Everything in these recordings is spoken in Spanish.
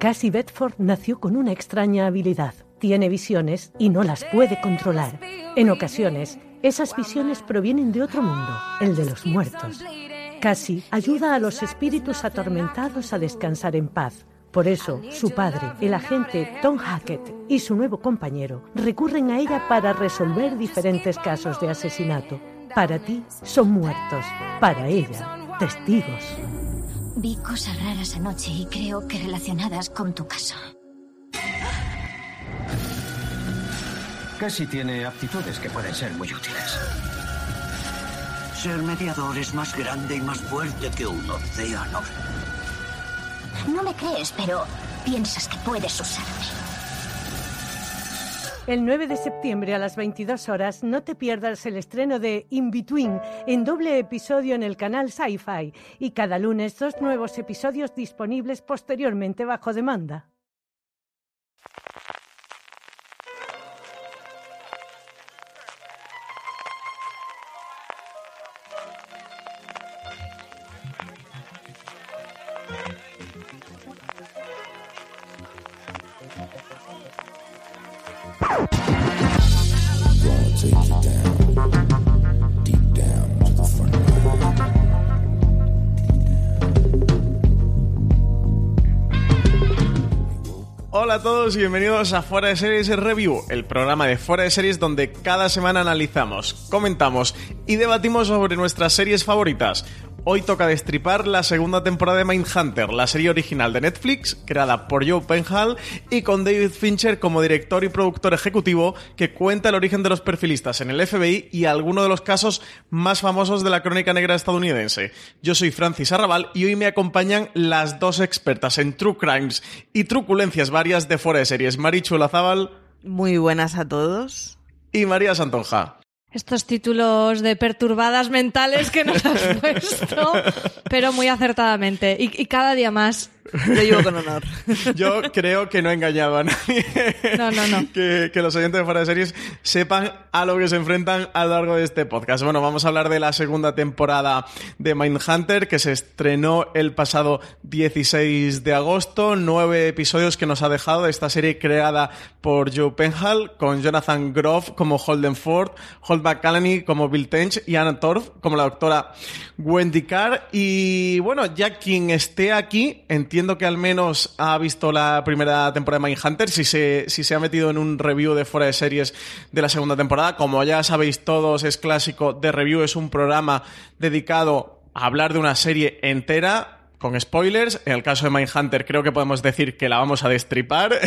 Cassie Bedford nació con una extraña habilidad. Tiene visiones y no las puede controlar. En ocasiones, esas visiones provienen de otro mundo, el de los muertos. Cassie ayuda a los espíritus atormentados a descansar en paz. Por eso, su padre, el agente Tom Hackett, y su nuevo compañero recurren a ella para resolver diferentes casos de asesinato. Para ti, son muertos. Para ella, testigos. Vi cosas raras anoche y creo que relacionadas con tu caso. Casi tiene aptitudes que pueden ser muy útiles. Ser mediador es más grande y más fuerte que un océano. No me crees, pero piensas que puedes usarme. El 9 de septiembre a las 22 horas no te pierdas el estreno de In Between en doble episodio en el canal Sci-Fi y cada lunes dos nuevos episodios disponibles posteriormente bajo demanda. A todos y bienvenidos a Fuera de Series Review, el programa de Fuera de Series donde cada semana analizamos, comentamos y debatimos sobre nuestras series favoritas. Hoy toca destripar la segunda temporada de Mindhunter, la serie original de Netflix, creada por Joe Penhall y con David Fincher como director y productor ejecutivo, que cuenta el origen de los perfilistas en el FBI y algunos de los casos más famosos de la crónica negra estadounidense. Yo soy Francis Arrabal y hoy me acompañan las dos expertas en True Crimes y truculencias varias de fuera de series, Marichu Lazábal. Muy buenas a todos. Y María Santonja. Estos títulos de perturbadas mentales que nos has puesto, pero muy acertadamente. Y, cada día más. Lo llevo con honor. Yo creo que no he engañado a nadie. No, no, no. Que, que, los oyentes de fuera de series sepan a lo que se enfrentan a lo largo de este podcast. Bueno, vamos a hablar de la segunda temporada de Mindhunter que se estrenó el pasado 16 de agosto. Nueve episodios que nos ha dejado de esta serie creada por Joe Penhall con Jonathan Groff como Holden Ford, Holt McCallany como Bill Tench y Anna Torf como la doctora Wendy Carr. Y bueno, ya quien esté aquí entiende que al menos ha visto la primera temporada de Mindhunter, si se, si se ha metido en un review de fuera de series de la segunda temporada. Como ya sabéis todos, es clásico de review, es un programa dedicado a hablar de una serie entera con spoilers. En el caso de Mindhunter creo que podemos decir que la vamos a destripar.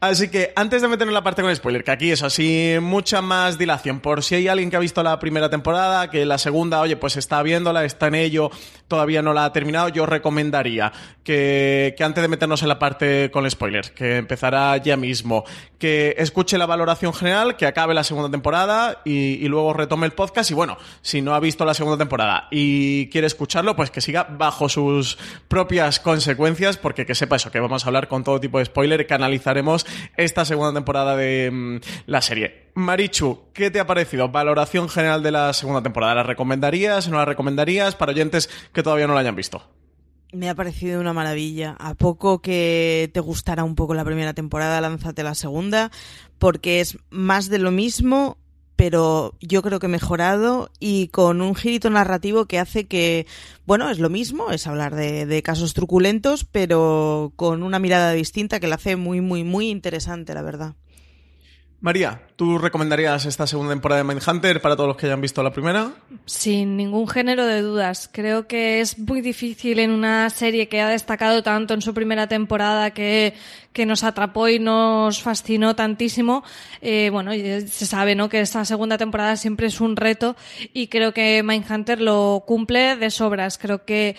Así que antes de meternos la parte con spoiler, que aquí es así mucha más dilación, por si hay alguien que ha visto la primera temporada, que la segunda, oye, pues está viéndola, está en ello, todavía no la ha terminado, yo recomendaría que, antes de meternos en la parte con spoilers, que empezará ya mismo, que escuche la valoración general, que acabe la segunda temporada y, y luego retome el podcast. Y bueno, si no ha visto la segunda temporada y quiere escucharlo, pues que siga bajo sus propias consecuencias, porque que sepa eso, que vamos a hablar con todo tipo de spoiler, que analizaremos esta segunda temporada de mm, la serie. Marichu, ¿qué te ha parecido? Valoración general de la segunda temporada. ¿La recomendarías? ¿No la recomendarías? Para oyentes que todavía no la hayan visto. Me ha parecido una maravilla. A poco que te gustara un poco la primera temporada, lánzate la segunda, porque es más de lo mismo, pero yo creo que mejorado y con un girito narrativo que hace que, bueno, es lo mismo, es hablar de, de, casos truculentos, pero con una mirada distinta que la hace muy, muy, muy interesante, la verdad. María, ¿tú recomendarías esta segunda temporada de Mindhunter para todos los que hayan visto la primera? Sin ningún género de dudas. Creo que es muy difícil en una serie que ha destacado tanto en su primera temporada que, que nos atrapó y nos fascinó tantísimo. Eh, bueno, se sabe ¿no? que esta segunda temporada siempre es un reto y creo que Mindhunter lo cumple de sobras. Creo que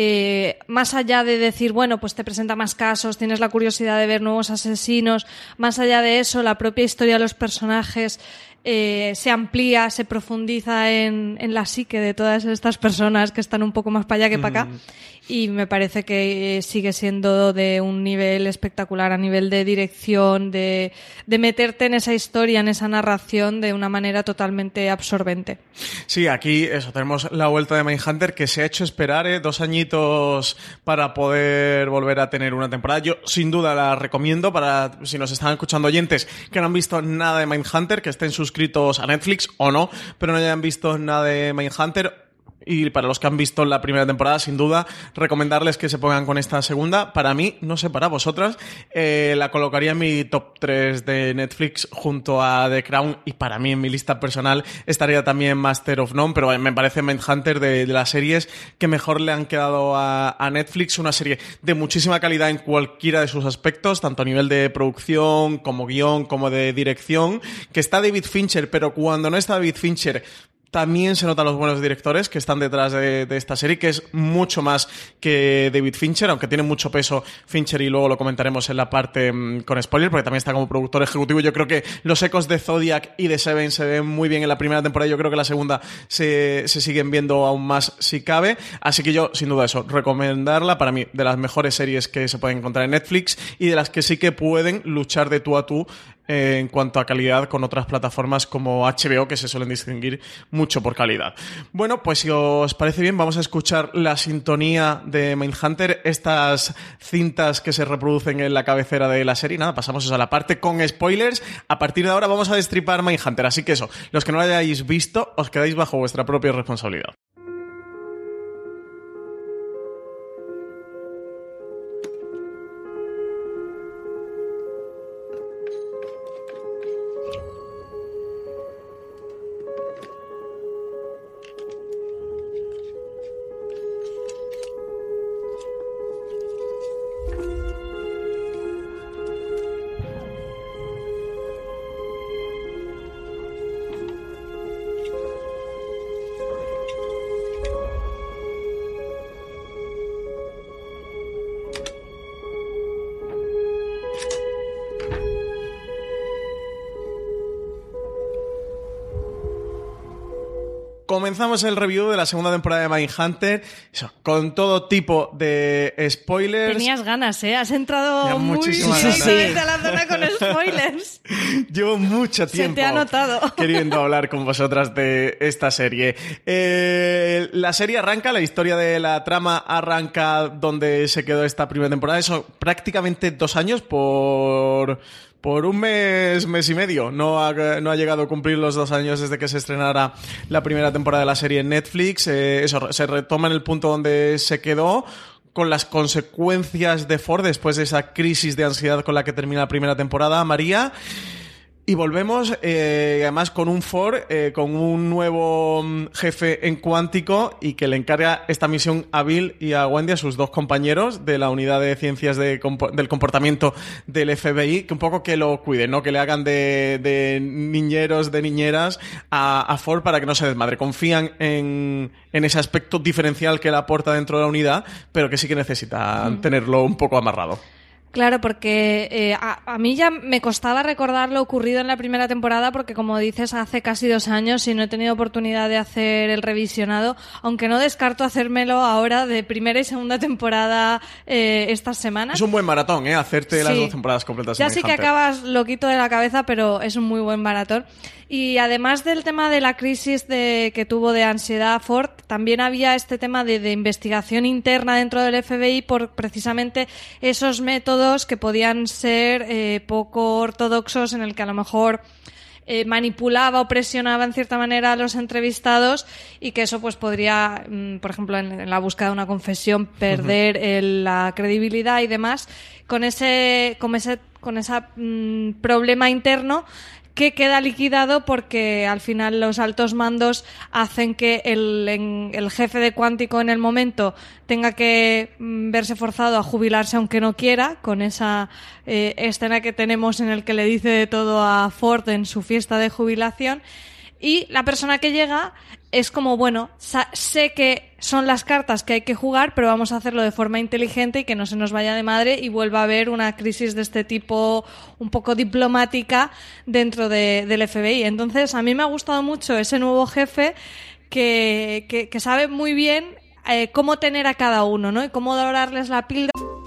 eh, más allá de decir, bueno, pues te presenta más casos, tienes la curiosidad de ver nuevos asesinos, más allá de eso, la propia historia de los personajes eh, se amplía, se profundiza en, en, la psique de todas estas personas que están un poco más para allá que para acá. Y me parece que sigue siendo de un nivel espectacular a nivel de dirección, de, de meterte en esa historia, en esa narración de una manera totalmente absorbente. Sí, aquí eso, tenemos la vuelta de Mindhunter que se ha hecho esperar ¿eh? dos añitos para poder volver a tener una temporada. Yo sin duda la recomiendo para si nos están escuchando oyentes que no han visto nada de Mindhunter, que estén suscritos a Netflix o no, pero no hayan visto nada de Mindhunter y para los que han visto la primera temporada, sin duda, recomendarles que se pongan con esta segunda. Para mí, no sé para vosotras, eh, la colocaría en mi top 3 de Netflix junto a The Crown y para mí en mi lista personal estaría también Master of None, pero me parece Mindhunter de, de las series que mejor le han quedado a, a Netflix, una serie de muchísima calidad en cualquiera de sus aspectos, tanto a nivel de producción como guion, como de dirección, que está David Fincher, pero cuando no está David Fincher, también se notan los buenos directores que están detrás de, esta serie, que es mucho más que David Fincher, aunque tiene mucho peso Fincher y luego lo comentaremos en la parte mmm, con spoiler, porque también está como productor ejecutivo. Yo creo que los ecos de Zodiac y de Seven se ven muy bien en la primera temporada. Yo creo que la segunda se, se siguen viendo aún más si cabe. Así que yo, sin duda, eso, recomendarla para mí, de las mejores series que se pueden encontrar en Netflix y de las que sí que pueden luchar de tú a tú en cuanto a calidad con otras plataformas como HBO que se suelen distinguir mucho por calidad. Bueno, pues si os parece bien, vamos a escuchar la sintonía de Mindhunter, estas cintas que se reproducen en la cabecera de la serie. Nada, pasamos a la parte con spoilers. A partir de ahora vamos a destripar Mindhunter, así que eso, los que no lo hayáis visto, os quedáis bajo vuestra propia responsabilidad. Comenzamos el review de la segunda temporada de Mindhunter eso, con todo tipo de spoilers. Tenías ganas, ¿eh? Has entrado muy directamente a la zona con spoilers. Llevo mucho tiempo Se te ha notado. queriendo hablar con vosotras de esta serie. Eh, la serie arranca, la historia de la trama arranca donde se quedó esta primera temporada. Eso, prácticamente dos años por por un mes, mes y medio. No ha, no ha, llegado a cumplir los dos años desde que se estrenara la primera temporada de la serie en Netflix. Eh, eso, se retoma en el punto donde se quedó con las consecuencias de Ford después de esa crisis de ansiedad con la que termina la primera temporada, María. Y volvemos, eh, además, con un Ford, eh, con un nuevo jefe en cuántico y que le encarga esta misión a Bill y a Wendy, a sus dos compañeros de la unidad de ciencias de, del comportamiento del FBI, que un poco que lo cuiden, ¿no? Que le hagan de, de niñeros, de niñeras a, a, Ford para que no se desmadre. Confían en, en, ese aspecto diferencial que le aporta dentro de la unidad, pero que sí que necesitan mm. tenerlo un poco amarrado. Claro, porque eh, a, a, mí ya me costaba recordar lo ocurrido en la primera temporada porque, como dices, hace casi dos años y no he tenido oportunidad de hacer el revisionado, aunque no descarto hacérmelo ahora de primera y segunda temporada eh, estas semanas. Es un buen maratón, ¿eh? Hacerte sí. las dos temporadas completas. Ya sí que acabas loquito de la cabeza, pero es un muy buen maratón. Y además del tema de la crisis de, que tuvo de ansiedad Ford, también había este tema de, de investigación interna dentro del FBI por precisamente esos métodos que podían ser eh, poco ortodoxos en el que a lo mejor eh, manipulaba o presionaba en cierta manera a los entrevistados y que eso pues podría, mm, por ejemplo, en, en, la búsqueda de una confesión, perder uh -huh. el, la credibilidad y demás. Con ese, con ese, con ese mm, problema interno que queda liquidado porque al final los altos mandos hacen que el, en, el, jefe de Cuántico en el momento tenga que mm, verse forzado a jubilarse aunque no quiera, con esa eh, escena que tenemos en el que le dice de todo a Ford en su fiesta de jubilación. Y la persona que llega es como, bueno, sé que son las cartas que hay que jugar, pero vamos a hacerlo de forma inteligente y que no se nos vaya de madre y vuelva a haber una crisis de este tipo un poco diplomática dentro del FBI. Entonces, a mí me ha gustado mucho ese nuevo jefe que, que, sabe muy bien eh, cómo tener a cada uno, ¿no? Y cómo dorarles la píldora.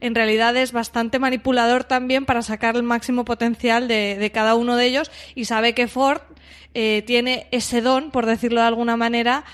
En realidad es bastante manipulador también para sacar el máximo potencial de, de cada uno de ellos y sabe que Ford eh, tiene ese don, por decirlo de alguna manera,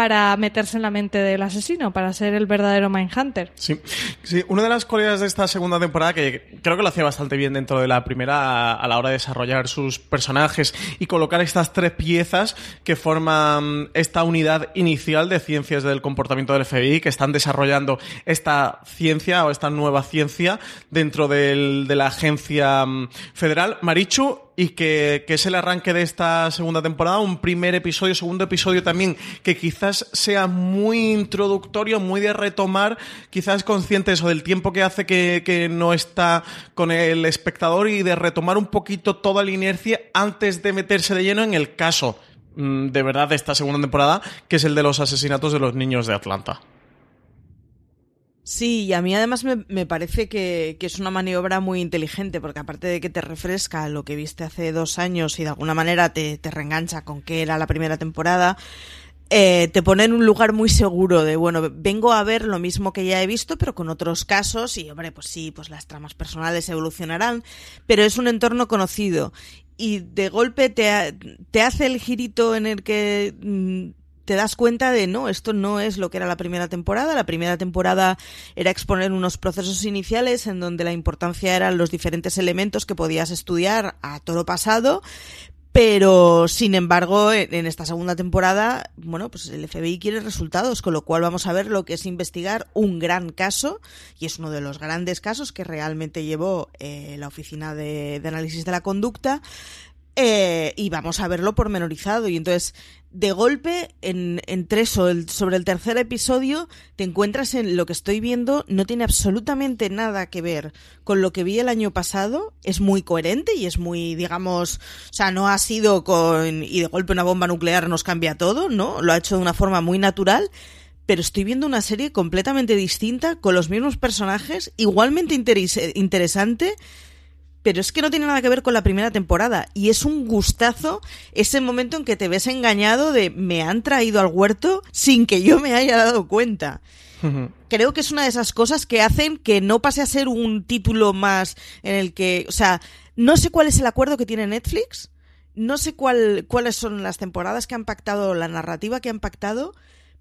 para meterse en la mente del asesino, para ser el verdadero Mindhunter. Sí, sí, una de las cualidades de esta segunda temporada que creo que lo hacía bastante bien dentro de la primera a, la hora de desarrollar sus personajes y colocar estas tres piezas que forman esta unidad inicial de ciencias del comportamiento del FBI, que están desarrollando esta ciencia o esta nueva ciencia dentro del, de la agencia mm, federal. Marichu, y que, es el arranque de esta segunda temporada, un primer episodio, segundo episodio también, que quizás sea muy introductorio, muy de retomar, quizás consciente eso del tiempo que hace que, que no está con el espectador y de retomar un poquito toda la inercia antes de meterse de lleno en el caso mm, de verdad de esta segunda temporada, que es el de los asesinatos de los niños de Atlanta. Sí, y a mí además me, parece que, es una maniobra muy inteligente, porque aparte de que te refresca lo que viste hace dos años y de alguna manera te, te reengancha con que era la primera temporada, eh, te pone en un lugar muy seguro de, bueno, vengo a ver lo mismo que ya he visto, pero con otros casos, y hombre, pues sí, pues las tramas personales evolucionarán, pero es un entorno conocido. Y de golpe te, te hace el girito en el que mm, te das cuenta de no, esto no es lo que era la primera temporada. La primera temporada era exponer unos procesos iniciales en donde la importancia eran los diferentes elementos que podías estudiar a todo pasado, pero, sin embargo, en esta segunda temporada, bueno, pues el FBI quiere resultados, con lo cual vamos a ver lo que es investigar un gran caso, y es uno de los grandes casos que realmente llevó eh, la Oficina de, Análisis de la Conducta, eh, y vamos a verlo pormenorizado. Y entonces, de golpe, en, tres o sobre el tercer episodio, te encuentras en lo que estoy viendo, no tiene absolutamente nada que ver con lo que vi el año pasado, es muy coherente y es muy, digamos, o sea, no ha sido con, y de golpe una bomba nuclear nos cambia todo, ¿no? Lo ha hecho de una forma muy natural, pero estoy viendo una serie completamente distinta, con los mismos personajes, igualmente interesante, pero es que no tiene nada que ver con la primera temporada y es un gustazo ese momento en que te ves engañado de me han traído al huerto sin que yo me haya dado cuenta. Creo que es una de esas cosas que hacen que no pase a ser un título más en el que, o sea, no sé cuál es el acuerdo que tiene Netflix, no sé cuál, cuáles son las temporadas que han pactado, la narrativa que han pactado,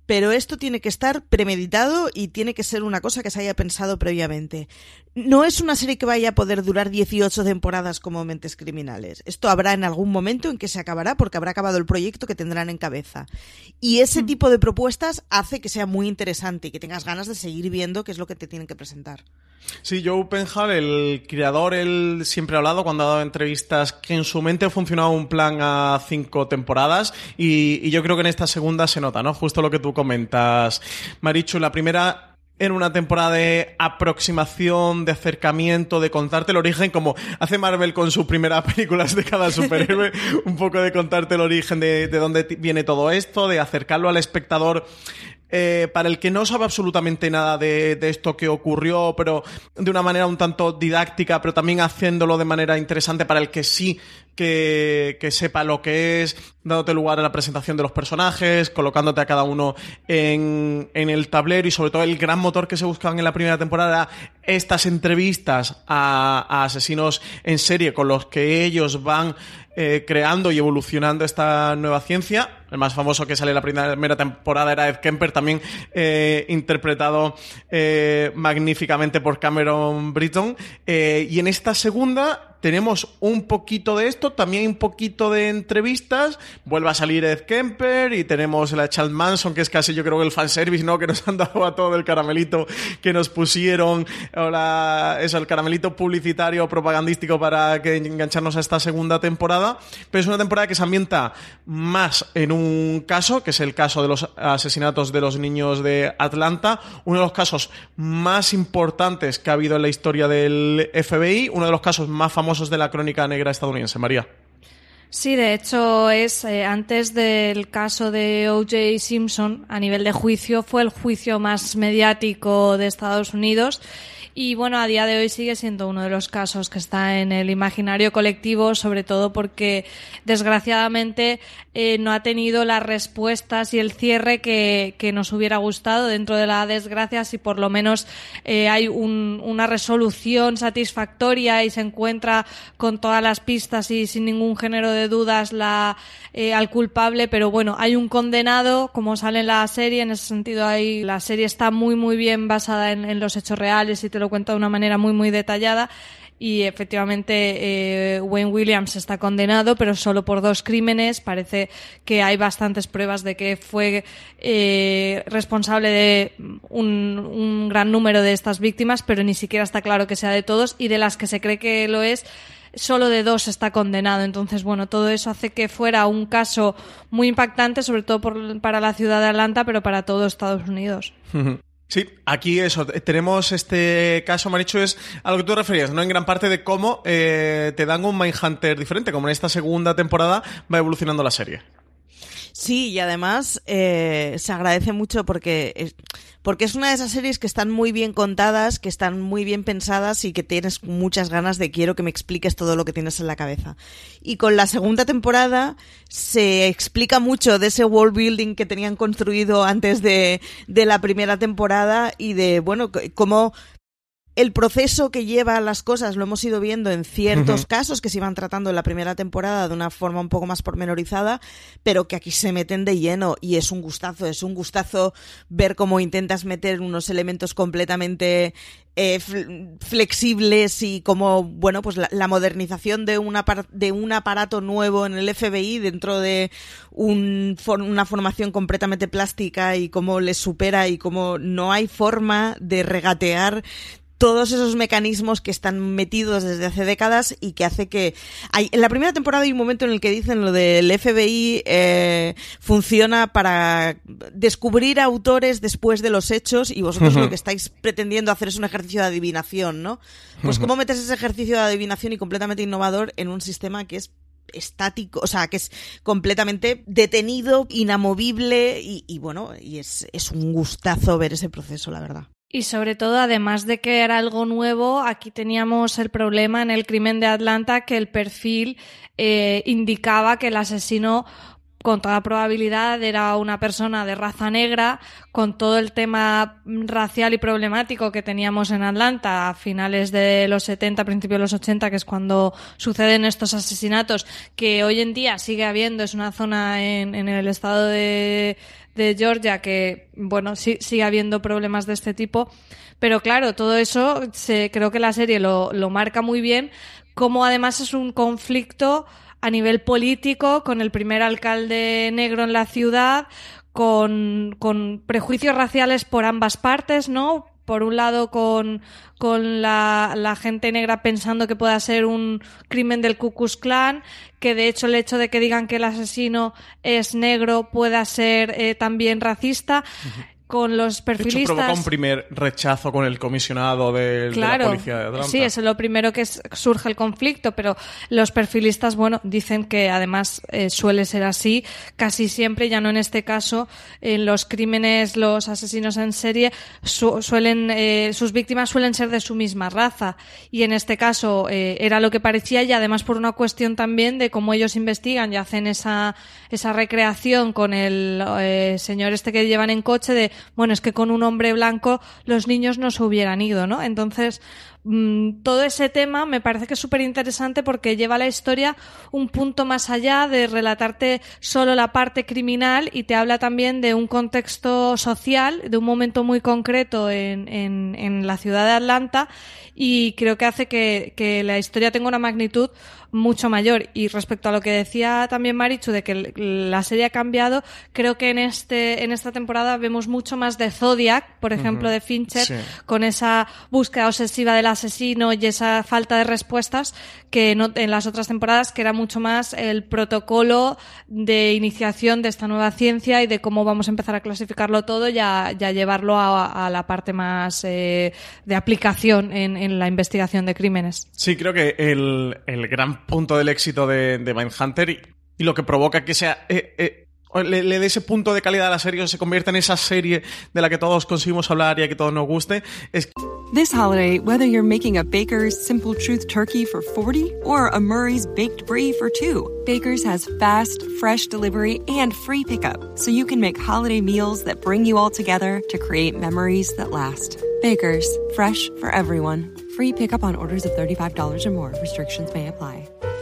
pero esto tiene que estar premeditado y tiene que ser una cosa que se haya pensado previamente. No es una serie que vaya a poder durar 18 temporadas como Mentes Criminales. Esto habrá en algún momento en que se acabará porque habrá acabado el proyecto que tendrán en cabeza. Y ese mm. tipo de propuestas hace que sea muy interesante y que tengas ganas de seguir viendo qué es lo que te tienen que presentar. Sí, Joe Penhall, el creador, él siempre ha hablado cuando ha dado entrevistas que en su mente ha funcionado un plan a cinco temporadas y, y yo creo que en esta segunda se nota, ¿no? Justo lo que tú comentas, Marichu. La primera en una temporada de aproximación, de acercamiento, de contarte el origen, como hace Marvel con sus primeras películas de cada superhéroe, un poco de contarte el origen de, de dónde viene todo esto, de acercarlo al espectador eh, para el que no sabe absolutamente nada de, esto que ocurrió, pero de una manera un tanto didáctica, pero también haciéndolo de manera interesante para el que sí que, sepa lo que es, dándote lugar a la presentación de los personajes, colocándote a cada uno en, el tablero y sobre todo el gran motor que se buscaban en la primera temporada, estas entrevistas a asesinos en serie con los que ellos van eh, creando y evolucionando esta nueva ciencia. El más famoso que sale en la primera temporada era Ed Kemper, también eh, interpretado eh, magníficamente por Cameron Britton. y en esta segunda tenemos un poquito de esto, también un poquito de entrevistas, vuelve a salir Ed Kemper y tenemos la Charles Manson, que es casi yo creo el fanservice, ¿no? Que nos han dado a todo el caramelito que nos pusieron, ahora eso, el caramelito publicitario propagandístico para que engancharnos a esta segunda temporada, pero es una temporada que se ambienta más en un caso, que es el caso de los asesinatos de los niños de Atlanta, uno de los casos más importantes que ha habido en la historia del FBI, uno de los casos más famosos de la crónica negra estadounidense. María. Sí, de hecho es eh, antes del caso de O.J. Simpson a nivel de juicio fue el juicio más mediático de Estados Unidos y bueno, a día de hoy sigue siendo uno de los casos que está en el imaginario colectivo, sobre todo porque desgraciadamente eh, no ha tenido las respuestas y el cierre que, que, nos hubiera gustado dentro de la desgracia, si por lo menos eh, hay un, una resolución satisfactoria y se encuentra con todas las pistas y sin ningún género de dudas la, eh, al culpable, pero bueno, hay un condenado, como sale en la serie, en ese sentido hay, la serie está muy muy bien basada en, en los hechos reales y te lo cuento de una manera muy muy detallada y efectivamente eh, Wayne Williams está condenado, pero solo por dos crímenes. Parece que hay bastantes pruebas de que fue eh, responsable de un, un, gran número de estas víctimas, pero ni siquiera está claro que sea de todos y de las que se cree que lo es. Solo de dos está condenado. Entonces, bueno, todo eso hace que fuera un caso muy impactante, sobre todo por, para la ciudad de Atlanta, pero para todo Estados Unidos. Sí, aquí eso, tenemos este caso, Marichu, es a lo que tú referías, ¿no? En gran parte de cómo eh, te dan un Mindhunter diferente, como en esta segunda temporada va evolucionando la serie. Sí, y además eh, se agradece mucho porque porque es una de esas series que están muy bien contadas, que están muy bien pensadas y que tienes muchas ganas de quiero que me expliques todo lo que tienes en la cabeza. Y con la segunda temporada se explica mucho de ese world building que tenían construido antes de, de la primera temporada y de, bueno, cómo el proceso que lleva las cosas lo hemos ido viendo en ciertos uh -huh. casos que se iban tratando en la primera temporada de una forma un poco más pormenorizada, pero que aquí se meten de lleno y es un gustazo, es un gustazo ver cómo intentas meter unos elementos completamente eh, flexibles y como, bueno, pues la, la modernización de, una de un aparato nuevo en el FBI dentro de un, una formación completamente plástica y cómo les supera y cómo no hay forma de regatear todos esos mecanismos que están metidos desde hace décadas y que hace que hay, en la primera temporada hay un momento en el que dicen lo del FBI eh, funciona para descubrir autores después de los hechos y vosotros uh -huh. lo que estáis pretendiendo hacer es un ejercicio de adivinación, ¿no? Pues uh -huh. cómo metes ese ejercicio de adivinación y completamente innovador en un sistema que es estático, o sea, que es completamente detenido, inamovible y, y bueno, y es, es un gustazo ver ese proceso, la verdad. Y sobre todo, además de que era algo nuevo, aquí teníamos el problema en el crimen de Atlanta que el perfil eh, indicaba que el asesino con toda probabilidad era una persona de raza negra, con todo el tema racial y problemático que teníamos en Atlanta a finales de los 70, principios de los 80, que es cuando suceden estos asesinatos, que hoy en día sigue habiendo, es una zona en, en el estado de, de Georgia que, bueno, sí, sigue habiendo problemas de este tipo. Pero claro, todo eso se, creo que la serie lo, lo marca muy bien, como además es un conflicto a nivel político con el primer alcalde negro en la ciudad, con, con prejuicios raciales por ambas partes, ¿no? Por un lado con, con la, la, gente negra pensando que pueda ser un crimen del Ku Klux Klan, que de hecho el hecho de que digan que el asesino es negro pueda ser eh, también racista. Con los perfilistas. De hecho, provoca un primer rechazo con el comisionado de, claro, de la policía de Atlanta. Sí, es lo primero que es, surge el conflicto, pero los perfilistas, bueno, dicen que además eh, suele ser así casi siempre, ya no en este caso, en los crímenes, los asesinos en serie su, suelen, eh, sus víctimas suelen ser de su misma raza y en este caso eh, era lo que parecía y además por una cuestión también de cómo ellos investigan y hacen esa, esa recreación con el eh, señor este que llevan en coche de bueno, es que con un hombre blanco los niños no se hubieran ido, ¿no? Entonces, mm, todo ese tema me parece que es súper interesante porque lleva la historia un punto más allá de relatarte solo la parte criminal y te habla también de un contexto social, de un momento muy concreto en, en, en la ciudad de Atlanta y creo que hace que, que la historia tenga una magnitud mucho mayor. Y respecto a lo que decía también Marichu de que la serie ha cambiado, creo que en este en esta temporada vemos mucho más de Zodiac, por ejemplo, de Fincher, Sí. con esa búsqueda obsesiva del asesino y esa falta de respuestas que no, en las otras temporadas, que era mucho más el protocolo de iniciación de esta nueva ciencia y de cómo vamos a empezar a clasificarlo todo y a, y a llevarlo a, a la parte más eh, de aplicación en, en la investigación de crímenes. Sí, creo que el, el gran punto del éxito de, de Mindhunter y, y lo que provoca que sea. eh, eh, le, le ese punto de calidad a la serie se convierta en esa serie de la que todos conseguimos hablar y a que todos nos guste es This holiday, whether you're making a Baker's Simple Truth turkey for 40 or a Murray's baked brie for 2, Baker's has fast, fresh delivery and free pickup, so you can make holiday meals that bring you all together to create memories that last. Baker's, fresh for everyone. Free pickup on orders of $35 or more. Restrictions may apply.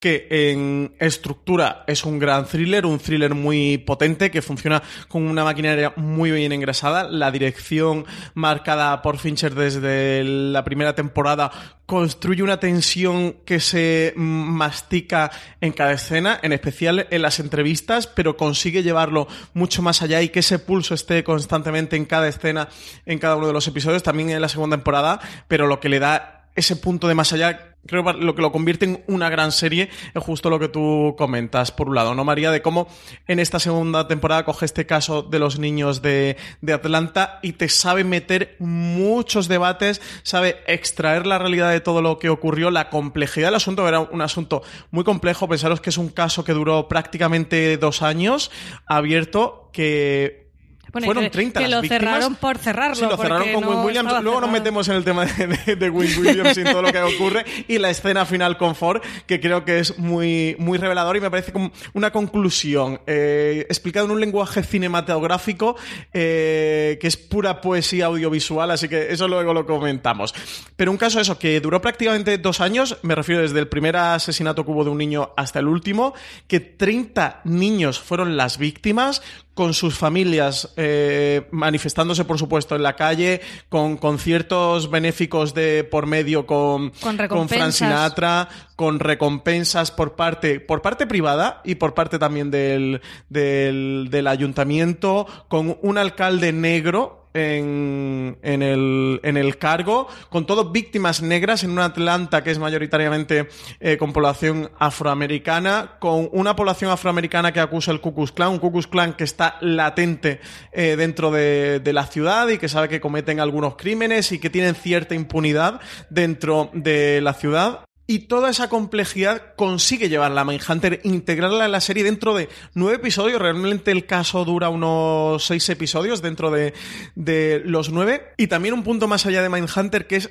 Que en estructura es un gran thriller, un thriller muy potente que funciona con una maquinaria muy bien engrasada. La dirección marcada por Fincher desde la primera temporada construye una tensión que se mastica en cada escena, en especial en las entrevistas, pero consigue llevarlo mucho más allá y que ese pulso esté constantemente en cada escena, en cada uno de los episodios, también en la segunda temporada, pero lo que le da ese punto de más allá, creo que lo que lo convierte en una gran serie es justo lo que tú comentas, por un lado, ¿no, María? De cómo en esta segunda temporada coge este caso de los niños de, de Atlanta y te sabe meter muchos debates, sabe extraer la realidad de todo lo que ocurrió, la complejidad del asunto, era un asunto muy complejo, pensaros que es un caso que duró prácticamente dos años, abierto, que Bueno, fueron que, 30 que las lo víctimas. cerraron por cerrarlo. Sí, lo cerraron con no Win Williams. Luego nos metemos en el tema de, de, de Win Williams y todo lo que ocurre. Y la escena final con Ford, que creo que es muy, muy revelador y me parece como una conclusión eh, explicada en un lenguaje cinematográfico eh, que es pura poesía audiovisual, así que eso luego lo comentamos. Pero un caso eso, que duró prácticamente dos años, me refiero desde el primer asesinato que hubo de un niño hasta el último, que 30 niños fueron las víctimas, con sus familias eh, manifestándose, por supuesto, en la calle, con conciertos benéficos de por medio con, Con Frank recompensas. Sinatra, con recompensas por parte, por parte privada y por parte también del, del, del ayuntamiento, con un alcalde negro en, en, el, en el cargo, con todo víctimas negras en una Atlanta que es mayoritariamente eh, con población afroamericana, con una población afroamericana que acusa el Ku Klux Klan, un Ku Klux Klan que está latente eh, dentro de, de la ciudad y que sabe que cometen algunos crímenes y que tienen cierta impunidad dentro de la ciudad. Y toda esa complejidad consigue llevarla a Mindhunter, integrarla en la serie dentro de nueve episodios. Realmente el caso dura unos seis episodios dentro de, de los nueve. Y también un punto más allá de Mindhunter que es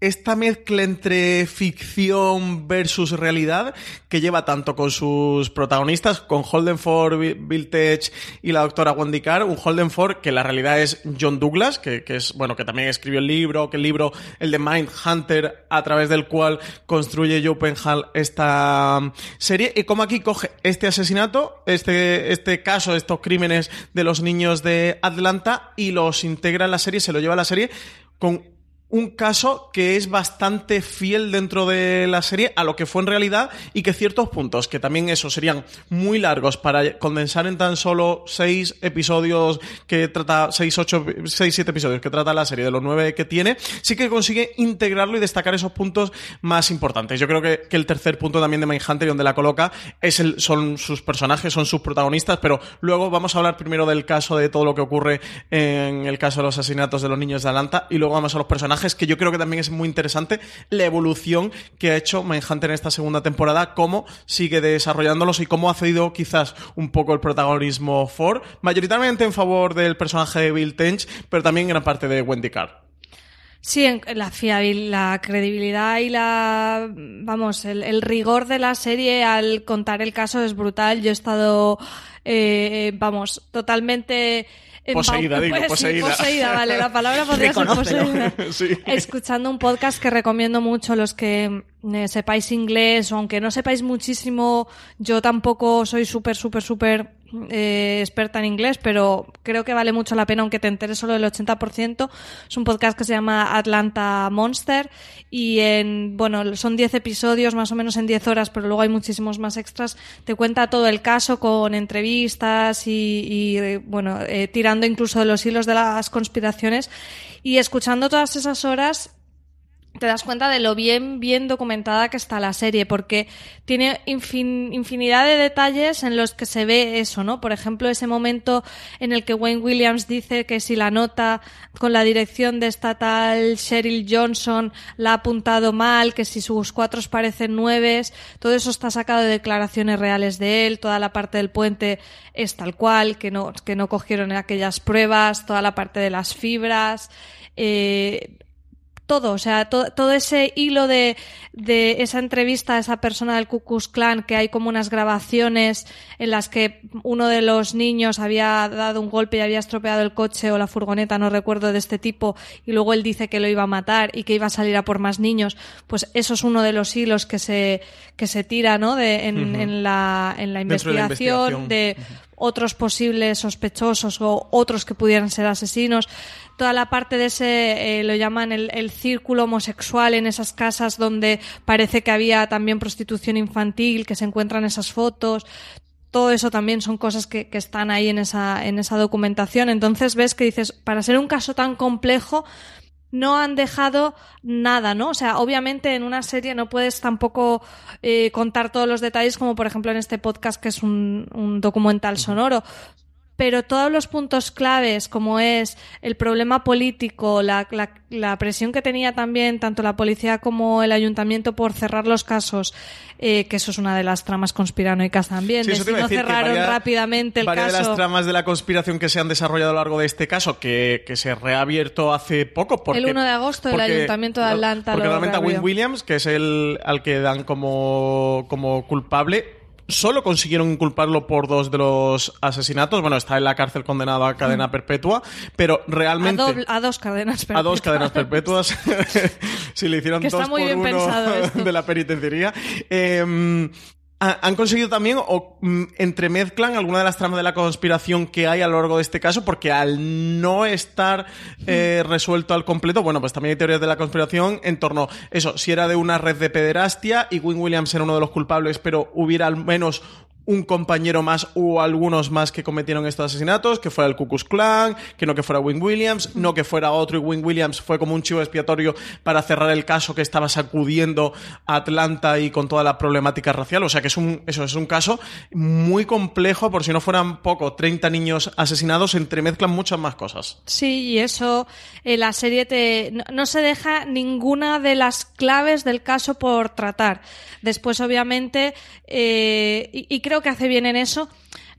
esta mezcla entre ficción versus realidad que lleva tanto con sus protagonistas, con Holden Ford, Bill Tech y la doctora Wendy Carr, un Holden Ford que la realidad es John Douglas, que, que es, bueno, que también escribió el libro, que el libro, el de Mind Hunter, a través del cual construye Joe Penhall esta um, serie, y como aquí coge este asesinato, este, este caso, estos crímenes de los niños de Atlanta, y los integra en la serie, se lo lleva a la serie con un caso que es bastante fiel dentro de la serie a lo que fue en realidad y que ciertos puntos, que también eso serían muy largos para condensar en tan solo seis episodios que trata, seis, ocho, seis, siete episodios que trata la serie de los nueve que tiene, sí que consigue integrarlo y destacar esos puntos más importantes. Yo creo que, el tercer punto también de Mindhunter y donde la coloca es el, son sus personajes, son sus protagonistas, pero luego vamos a hablar primero del caso de todo lo que ocurre en el caso de los asesinatos de los niños de Atlanta y luego vamos a los personajes que yo creo que también es muy interesante la evolución que ha hecho Mindhunter en esta segunda temporada, cómo sigue desarrollándolos y cómo ha cedido quizás un poco el protagonismo Ford, mayoritariamente en favor del personaje de Bill Tench, pero también en gran parte de Wendy Carr. Sí, la fiabilidad, la credibilidad y la, vamos, el, rigor de la serie al contar el caso es brutal. Yo he estado, eh, vamos, totalmente Poseída, digo, poseída. poseída, vale, la palabra podría ser poseída. Escuchando un podcast que recomiendo mucho los que eh, sepáis inglés o aunque no sepáis muchísimo, yo tampoco soy súper, súper, súper eh, experta en inglés, pero creo que vale mucho la pena aunque te enteres solo del 80%. Es un podcast que se llama Atlanta Monster y en, bueno, son 10 episodios más o menos en 10 horas, pero luego hay muchísimos más extras. Te cuenta todo el caso con entrevistas y, eh, bueno, tirando incluso de los hilos de las conspiraciones y escuchando todas esas horas te das cuenta de lo bien, bien documentada que está la serie, porque tiene infinidad de detalles en los que se ve eso, ¿no? Por ejemplo, ese momento en el que Wayne Williams dice que si la nota con la dirección de esta tal Cheryl Johnson la ha apuntado mal, que si sus cuatro parecen nueves, todo eso está sacado de declaraciones reales de él, toda la parte del puente es tal cual, que no, que no cogieron aquellas pruebas, toda la parte de las fibras, eh, todo, o sea, todo ese hilo de, de, esa entrevista a esa persona del Ku Klux Klan, que hay como unas grabaciones en las que uno de los niños había dado un golpe y había estropeado el coche o la furgoneta, no recuerdo de este tipo, y luego él dice que lo iba a matar y que iba a salir a por más niños, pues eso es uno de los hilos que se, que se tira, ¿no? De, en, en, la, en la investigación de, otros posibles sospechosos o otros que pudieran ser asesinos toda la parte de ese, eh, lo llaman el, círculo homosexual en esas casas donde parece que había también prostitución infantil, que se encuentran esas fotos. Todo eso también son cosas que, que están ahí en esa, en esa documentación. Entonces ves que dices, para ser un caso tan complejo, no han dejado nada, ¿no? O sea, obviamente en una serie no puedes tampoco eh, contar todos los detalles, como por ejemplo en este podcast que es un, un documental sonoro, pero todos los puntos claves, como es el problema político, la, la, presión que tenía también tanto la policía como el ayuntamiento por cerrar los casos, eh, que eso es una de las tramas conspiranoicas también, sí, de si no cerraron rápidamente el caso. de las tramas de la conspiración que se han desarrollado a lo largo de este caso, que, que se reabierto hace poco. Porque, el 1 de agosto el ayuntamiento de Atlanta. Porque realmente a Win Williams, que es el al que dan como, como culpable, solo consiguieron inculparlo por dos de los asesinatos. Bueno, está en la cárcel condenado a cadena mm. perpetua, pero realmente... A, dos cadenas perpetuas. A dos cadenas perpetuas. si le hicieron dos por uno de la penitenciaría. Eh, han conseguido también o mm, entremezclan alguna de las tramas de la conspiración que hay a lo largo de este caso, porque al no estar eh, resuelto al completo, bueno, pues también hay teorías de la conspiración en torno eso, si era de una red de pederastia y Win Williams era uno de los culpables, pero hubiera al menos un compañero más o algunos más que cometieron estos asesinatos, que fuera el Ku Klux Klan, que no que fuera Wing Williams, no que fuera otro y Wing Williams fue como un chivo expiatorio para cerrar el caso que estaba sacudiendo a Atlanta y con toda la problemática racial. O sea que es un, eso es un caso muy complejo, por si no fueran poco, 30 niños asesinados, se entremezclan muchas más cosas. Sí, y eso, eh, la serie te, no se deja ninguna de las claves del caso por tratar. Después, obviamente, eh, y, creo que hace bien en eso,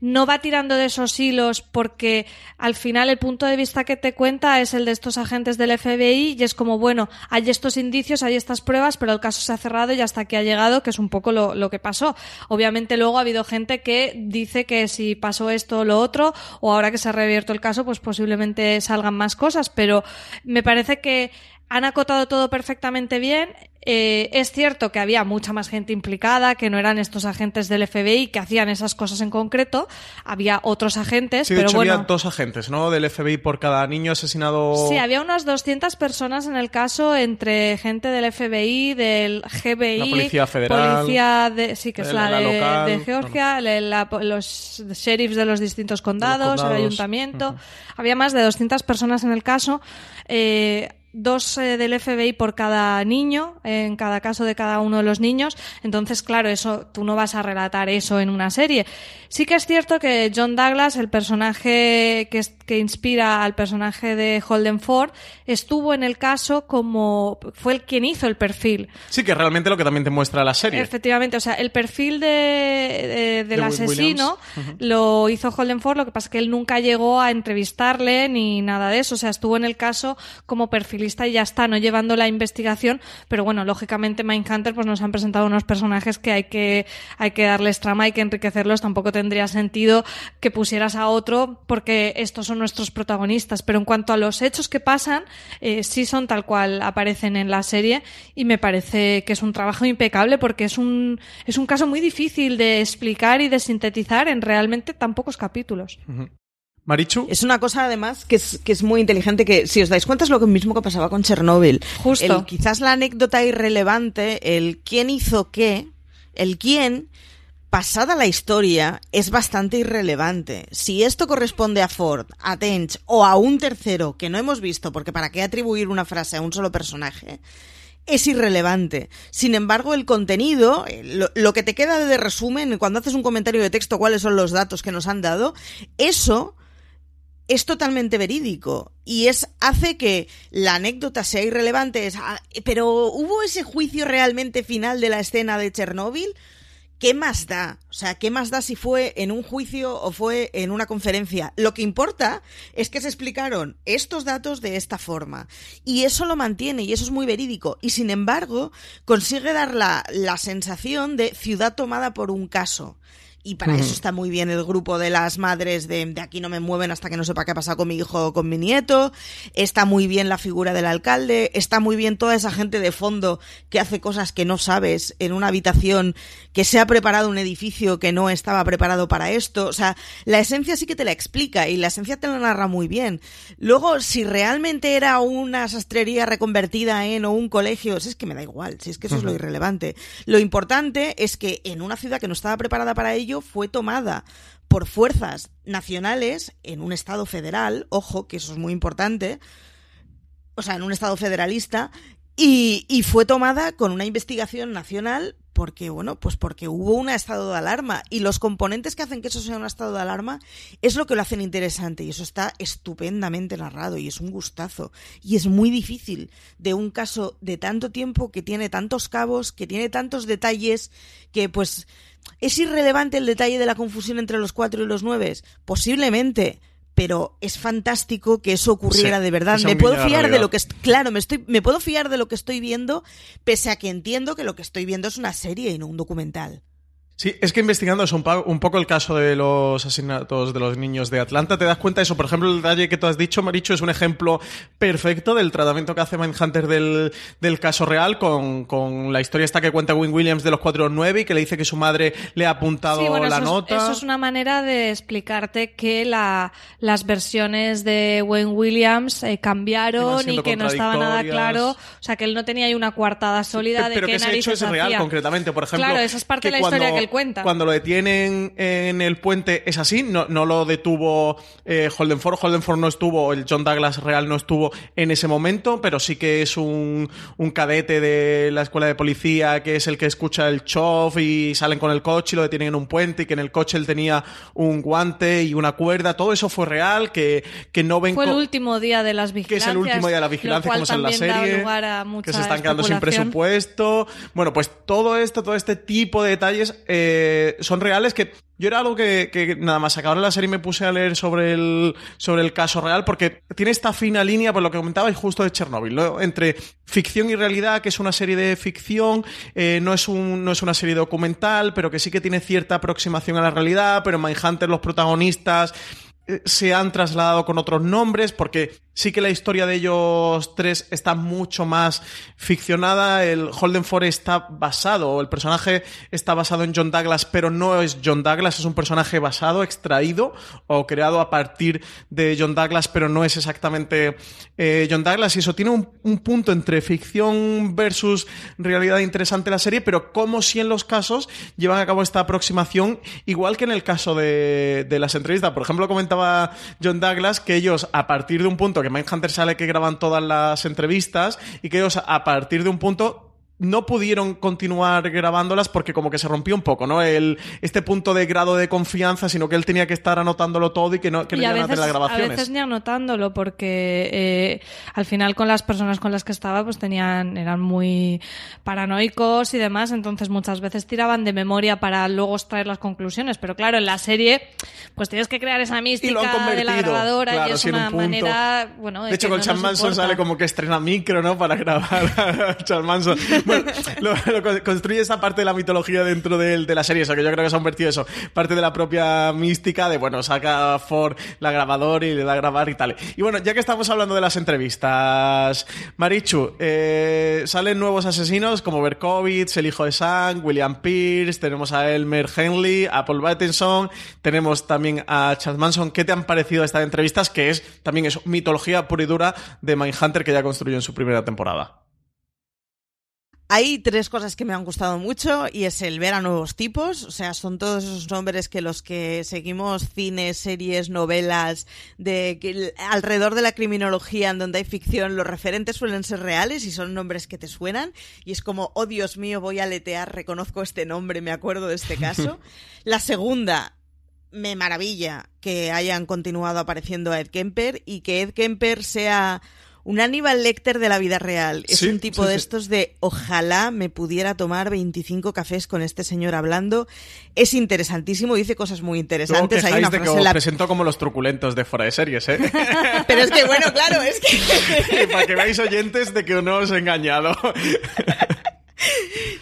no va tirando de esos hilos porque al final el punto de vista que te cuenta es el de estos agentes del FBI y es como, bueno, hay estos indicios, hay estas pruebas, pero el caso se ha cerrado y hasta aquí ha llegado, que es un poco lo, lo que pasó. Obviamente luego ha habido gente que dice que si pasó esto o lo otro, o ahora que se ha reabierto el caso, pues posiblemente salgan más cosas, pero me parece que han acotado todo perfectamente bien. Eh, es cierto que había mucha más gente implicada, que no eran estos agentes del FBI que hacían esas cosas en concreto. Había otros agentes, Sí, de pero hecho bueno. había dos agentes, ¿no? Del FBI por cada niño asesinado. Sí, había unas 200 personas en el caso entre gente del FBI, del GBI, La Policía Federal, policía de, sí que es la, la de, local, de Georgia, la- los sheriffs de los distintos condados, condados. el ayuntamiento. Había más de 200 personas en el caso. eh, Dos eh, del FBI por cada niño, en cada caso de cada uno de los niños. Entonces, claro, eso, tú no vas a relatar eso en una serie. Sí que es cierto que John Douglas, el personaje que, es- que inspira al personaje de Holden Ford, estuvo en el caso como fue el quien hizo el perfil. Sí, que realmente lo que también te muestra la serie. Efectivamente, o sea, el perfil de, de- del De asesino lo hizo Holden Ford, lo que pasa es que él nunca llegó a entrevistarle ni nada de eso, o sea, estuvo en el caso como perfilista y ya está, no llevando la investigación, pero bueno, lógicamente Mindhunter pues nos han presentado unos personajes que hay que hay que darles trama, hay que enriquecerlos, tampoco tendría sentido que pusieras a otro porque estos son nuestros protagonistas, pero en cuanto a los hechos que pasan, eh, sí son tal cual aparecen en la serie y me parece que es un trabajo impecable porque es un, es un caso muy difícil de explicar y de sintetizar en realmente tan pocos capítulos. Marichu. Es una cosa además que es, que es muy inteligente que si os dais cuenta es lo mismo que pasaba con Chernóbil. Justo. El- quizás la anécdota irrelevante, el quién hizo qué, el quién, pasada la historia, es bastante irrelevante. Si esto corresponde a Ford, a Tench o a un tercero que no hemos visto, porque para qué atribuir una frase a un solo personaje, es irrelevante. Sin embargo, el contenido, eh, lo, lo que te queda de resumen, cuando haces un comentario de texto, cuáles son los datos que nos han dado, eso es totalmente verídico y es hace que la anécdota sea irrelevante. Es, ah, pero ¿hubo ese juicio realmente final de la escena de Chernóbil? ¿Qué más da? O sea, ¿qué más da si fue en un juicio o fue en una conferencia? Lo que importa es que se explicaron estos datos de esta forma. Y eso lo mantiene y eso es muy verídico. Y sin embargo, consigue dar la, la sensación de ciudad tomada por un caso. Y para eso está muy bien el grupo de las madres de, de aquí no me mueven hasta que no sepa qué ha pasado con mi hijo o con mi nieto. Está muy bien la figura del alcalde. Está muy bien toda esa gente de fondo que hace cosas que no sabes en una habitación que se ha preparado un edificio que no estaba preparado para esto. O sea, la esencia sí que te la explica y la esencia te la narra muy bien. Luego, si realmente era una sastrería reconvertida en o un colegio, es que me da igual, si es que eso es lo irrelevante. Lo importante es que en una ciudad que no estaba preparada para ello fue tomada por fuerzas nacionales en un estado federal, ojo, que eso es muy importante, o sea, en un estado federalista, y, y fue tomada con una investigación nacional porque, bueno, pues porque hubo un estado de alarma. Y los componentes que hacen que eso sea un estado de alarma es lo que lo hacen interesante y eso está estupendamente narrado y es un gustazo. Y es muy difícil de un caso de tanto tiempo que tiene tantos cabos, que tiene tantos detalles que pues es irrelevante el detalle de la confusión entre los cuatro y los nueve, posiblemente, pero es fantástico que eso ocurriera Sí, de verdad. Me puedo fiar de lo que claro, me estoy me puedo fiar de lo que estoy viendo, pese a que entiendo que lo que estoy viendo es una serie y no un documental. Sí, es que investigando eso un, un poco el caso de los asesinatos de los niños de Atlanta, te das cuenta de eso. Por ejemplo, el detalle que tú has dicho, Maricho, es un ejemplo perfecto del tratamiento que hace Mindhunter del, del caso real con, con la historia esta que cuenta Win Williams de los 409 y que le dice que su madre le ha apuntado Sí, bueno, la eso, es- nota. eso es una manera de explicarte que la, las versiones de Wayne Williams eh, cambiaron y que no estaba nada claro. O sea, que él no tenía ahí una coartada sólida de pero qué que ese hecho es real hacía. concretamente. Por ejemplo, Claro, esa es parte de la historia que él cuenta. Cuando lo detienen en el puente es así, no, no lo detuvo eh, Holden Ford. Holden Ford no estuvo, el John Douglas real no estuvo en ese momento, pero sí que es un, un cadete de la escuela de policía que es el que escucha el chof y salen con el coche y lo detienen en un puente y que en el coche él tenía un guante y una cuerda. Todo eso fue real, que, que no ven Fue el último día de las que vigilancias. es el último día de la lo vigilancia, cual como es en la serie, lugar a mucha que se están quedando sin presupuesto. Bueno, pues todo esto, todo este tipo de detalles eh, son reales que yo era algo que, nada más acabar la serie me puse a leer sobre el, sobre el caso real porque tiene esta fina línea, por lo que comentabais justo de Chernobyl, ¿no? entre ficción y realidad, que es una serie de ficción, eh, no, es un, no es una serie documental, pero que sí que tiene cierta aproximación a la realidad, pero en Mindhunter los protagonistas eh, se han trasladado con otros nombres, porque sí que la historia de ellos tres está mucho más ficcionada. El Holden Forest está basado, el personaje está basado en John Douglas, pero no es John Douglas, es un personaje basado, extraído o creado a partir de John Douglas, pero no es exactamente eh, John Douglas. Y eso tiene un, un, punto entre ficción versus realidad interesante la serie, pero como si en los casos llevan a cabo esta aproximación, igual que en el caso de, de las entrevistas. Por ejemplo, comentaba John Douglas que ellos, a partir de un punto que Mindhunter sale que graban todas las entrevistas y que ellos a partir de un punto no pudieron continuar grabándolas porque como que se rompió un poco, ¿no? El, este punto de grado de confianza, sino que él tenía que estar anotándolo todo y que no, que no y a iban veces, a hacer las grabaciones. A veces ni anotándolo porque eh, al final con las personas con las que estaba pues tenían, eran muy paranoicos y demás, entonces muchas veces tiraban de memoria para luego extraer las conclusiones, pero claro, en la serie pues tienes que crear esa mística de la grabadora claro, y es una un manera, bueno, De hecho, con no Charles Manson importa. sale como que estrena micro, ¿no? Para grabar a Charles Manson. Lo, lo con- construye esa parte de la mitología dentro de, la serie, o sea que yo creo que se ha convertido eso, parte de la propia mística de, bueno, saca Ford la grabadora y le da a grabar y tal. Y bueno, ya que estamos hablando de las entrevistas, Marichu, eh, salen nuevos asesinos como Berkovitz, el hijo de Sam, William Pierce, tenemos a Elmer Henley, a Paul Battinson, tenemos también a Chad Manson. ¿Qué te han parecido estas entrevistas? Que es también es mitología pura y dura de Mindhunter que ya construyó en su primera temporada. Hay tres cosas que me han gustado mucho y es el ver a nuevos tipos, o sea, son todos esos nombres que los que seguimos cines, series, novelas, de que alrededor de la criminología en donde hay ficción, los referentes suelen ser reales y son nombres que te suenan y es como, oh Dios mío, voy a letear, reconozco este nombre, me acuerdo de este caso. la segunda, me maravilla que hayan continuado apareciendo a Ed Kemper y que Ed Kemper sea un Aníbal Lecter de la vida real. Es Sí, un tipo sí, de sí. estos de ojalá me pudiera tomar 25 cafés con este señor hablando. Es interesantísimo, dice cosas muy interesantes. Hay una de que frase os en la... presento como los truculentos de fuera de series, ¿eh? Pero es que, bueno, claro, es que... Para que veáis oyentes de que no os he engañado.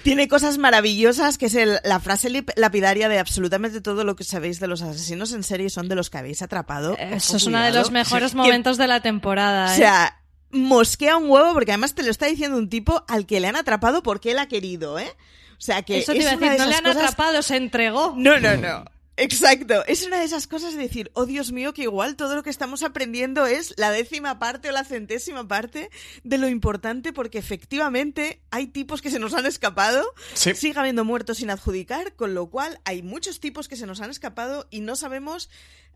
Tiene cosas maravillosas, que es el- la frase lapidaria de absolutamente todo lo que sabéis de los asesinos en serie son de los que habéis atrapado. Eso Ojo, es uno de los mejores Que- momentos de la temporada. O ¿eh? sea, mosquea un huevo porque además te lo está diciendo un tipo al que le han atrapado porque él ha querido, ¿eh? O sea que Eso te es iba a decir, de no le han cosas- atrapado, se entregó. No, no, no. Exacto. Es una de esas cosas de decir, oh Dios mío, que igual todo lo que estamos aprendiendo es la décima parte o la centésima parte de lo importante, porque efectivamente hay tipos que se nos han escapado, Sí. sigue habiendo muertos sin adjudicar, con lo cual hay muchos tipos que se nos han escapado y no sabemos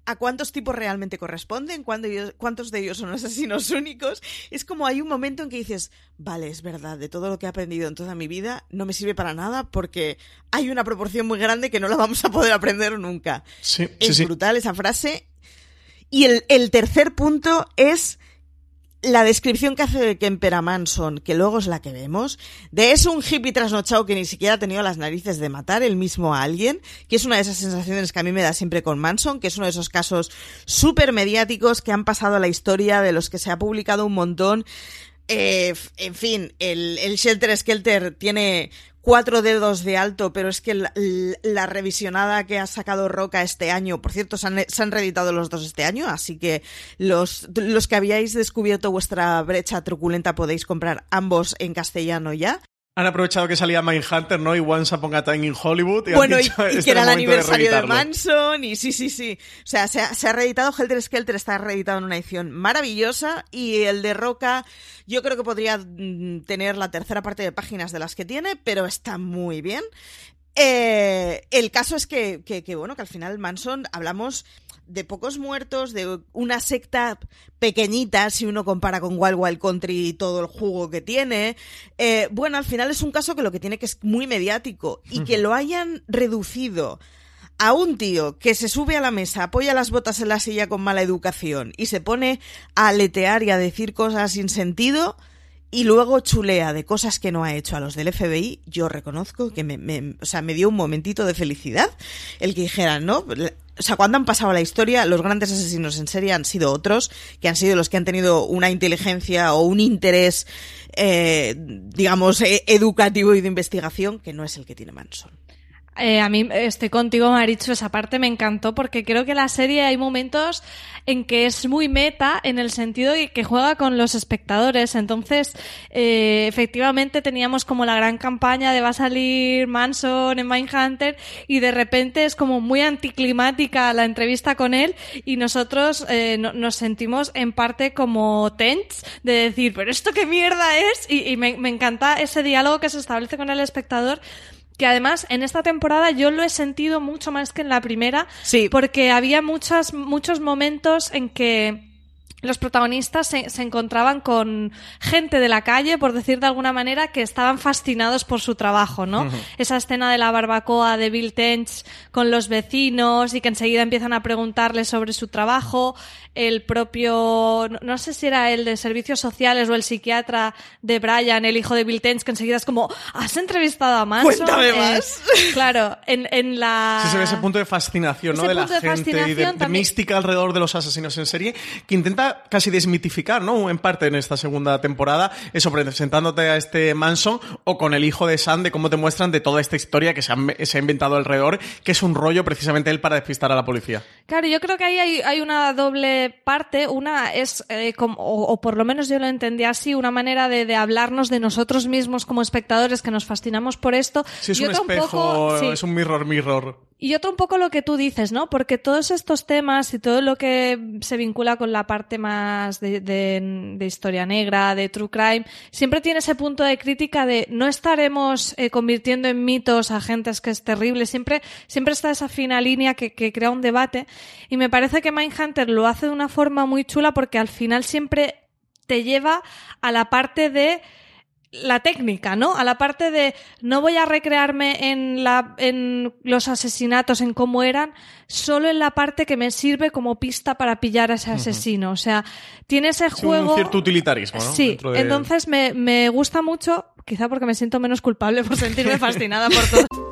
a cuántos tipos realmente corresponden, cuántos de ellos son asesinos únicos. Es como hay un momento en que dices, vale, es verdad, de todo lo que he aprendido en toda mi vida, no me sirve para nada porque hay una proporción muy grande que no la vamos a poder aprender nunca. Sí, Es sí, sí. brutal esa frase. Y el, el tercer punto es la descripción que hace de Kemper a Manson, que luego es la que vemos, de es un hippie trasnochado que ni siquiera ha tenido las narices de matar él mismo a alguien, que es una de esas sensaciones que a mí me da siempre con Manson, que es uno de esos casos súper mediáticos que han pasado a la historia, de los que se ha publicado un montón. Eh, en fin, el, el Shelter Skelter tiene cuatro dedos de alto, pero es que la, revisionada que ha sacado Roca este año, por cierto, se han, se han reeditado los dos este año, así que los, los que habíais descubierto vuestra brecha truculenta podéis comprar ambos en castellano ya. Han aprovechado que salía Mindhunter, ¿no? Y Once Upon a Time in Hollywood. Y Bueno, han dicho, y "Este que era el el momento de aniversario de, reeditarlo". Manson, y sí, sí, sí. O sea, se ha, se ha reeditado, Helter Skelter está reeditado en una edición maravillosa, y el de Roca, yo creo que podría mm, tener la tercera parte de páginas de las que tiene, pero está muy bien. Eh, el caso es que, que, que, bueno, que al final Manson hablamos de pocos muertos, de una secta pequeñita si uno compara con Wild Wild Country y todo el jugo que tiene. Eh, bueno, al final es un caso que lo que tiene que es muy mediático y que lo hayan reducido a un tío que se sube a la mesa, apoya las botas en la silla con mala educación y se pone a aletear y a decir cosas sin sentido y luego chulea de cosas que no ha hecho a los del FBI, yo reconozco que me, me- o sea, me dio un momentito de felicidad el que dijeran, ¿no? O sea, cuando han pasado la historia, los grandes asesinos en serie han sido otros, que han sido los que han tenido una inteligencia o un interés, eh, digamos, eh, educativo y de investigación, que no es el que tiene Manson. Eh, a mí estoy contigo, Marichu, esa parte me encantó porque creo que la serie hay momentos en que es muy meta en el sentido de que juega con los espectadores. Entonces, eh, efectivamente teníamos como la gran campaña de va a salir Manson en Mindhunter y de repente es como muy anticlimática la entrevista con él y nosotros eh, no, nos sentimos en parte como tense de decir, pero esto qué mierda es y, y me encanta ese diálogo que se establece con el espectador que además en esta temporada yo lo he sentido mucho más que en la primera, Sí. porque había muchas, muchos momentos en que los protagonistas se, se encontraban con gente de la calle, por decir de alguna manera, que estaban fascinados por su trabajo, ¿no? Esa escena de la barbacoa de Bill Tench con los vecinos y que enseguida empiezan a preguntarle sobre su trabajo, el propio, no, sé si era el de servicios sociales o el psiquiatra de Brian, el hijo de Bill Tench, que enseguida es como, ¿has entrevistado a Manson? Cuéntame Eh, más. claro, en, en la... Sí, se ve ese punto de fascinación, ¿no? De la de gente y de, mística alrededor de los asesinos en serie, que intenta casi desmitificar, ¿no? En parte en esta segunda temporada, eso, presentándote a este Manson o con el hijo de Sam, de cómo te muestran de toda esta historia que se, han- se ha inventado alrededor, que es un rollo precisamente él para despistar a la policía. Claro, yo creo que ahí hay, hay una doble parte. Una es, eh, como- o, o por lo menos yo lo entendí así, una manera de, de hablarnos de nosotros mismos como espectadores que nos fascinamos por esto. Sí, es Y un otra un espejo, poco- sí. es un mirror, mirror. Y otro un poco lo que tú dices, ¿no? Porque todos estos temas y todo lo que se vincula con la parte más de, de- de historia negra, de true crime, siempre tiene ese punto de crítica de no estaremos eh, convirtiendo en mitos a gentes que es terrible. Siempre, siempre está esa fina línea que, que crea un debate. Y me parece que Mindhunter lo hace de una forma muy chula porque al final siempre te lleva a la parte de la técnica, ¿no? A la parte de no voy a recrearme en la en los asesinatos en cómo eran, solo en la parte que me sirve como pista para pillar a ese asesino. O sea, tiene ese juego. un cierto utilitarismo, ¿no? Sí, de- entonces me, me gusta mucho, quizá porque me siento menos culpable por sentirme fascinada por todo.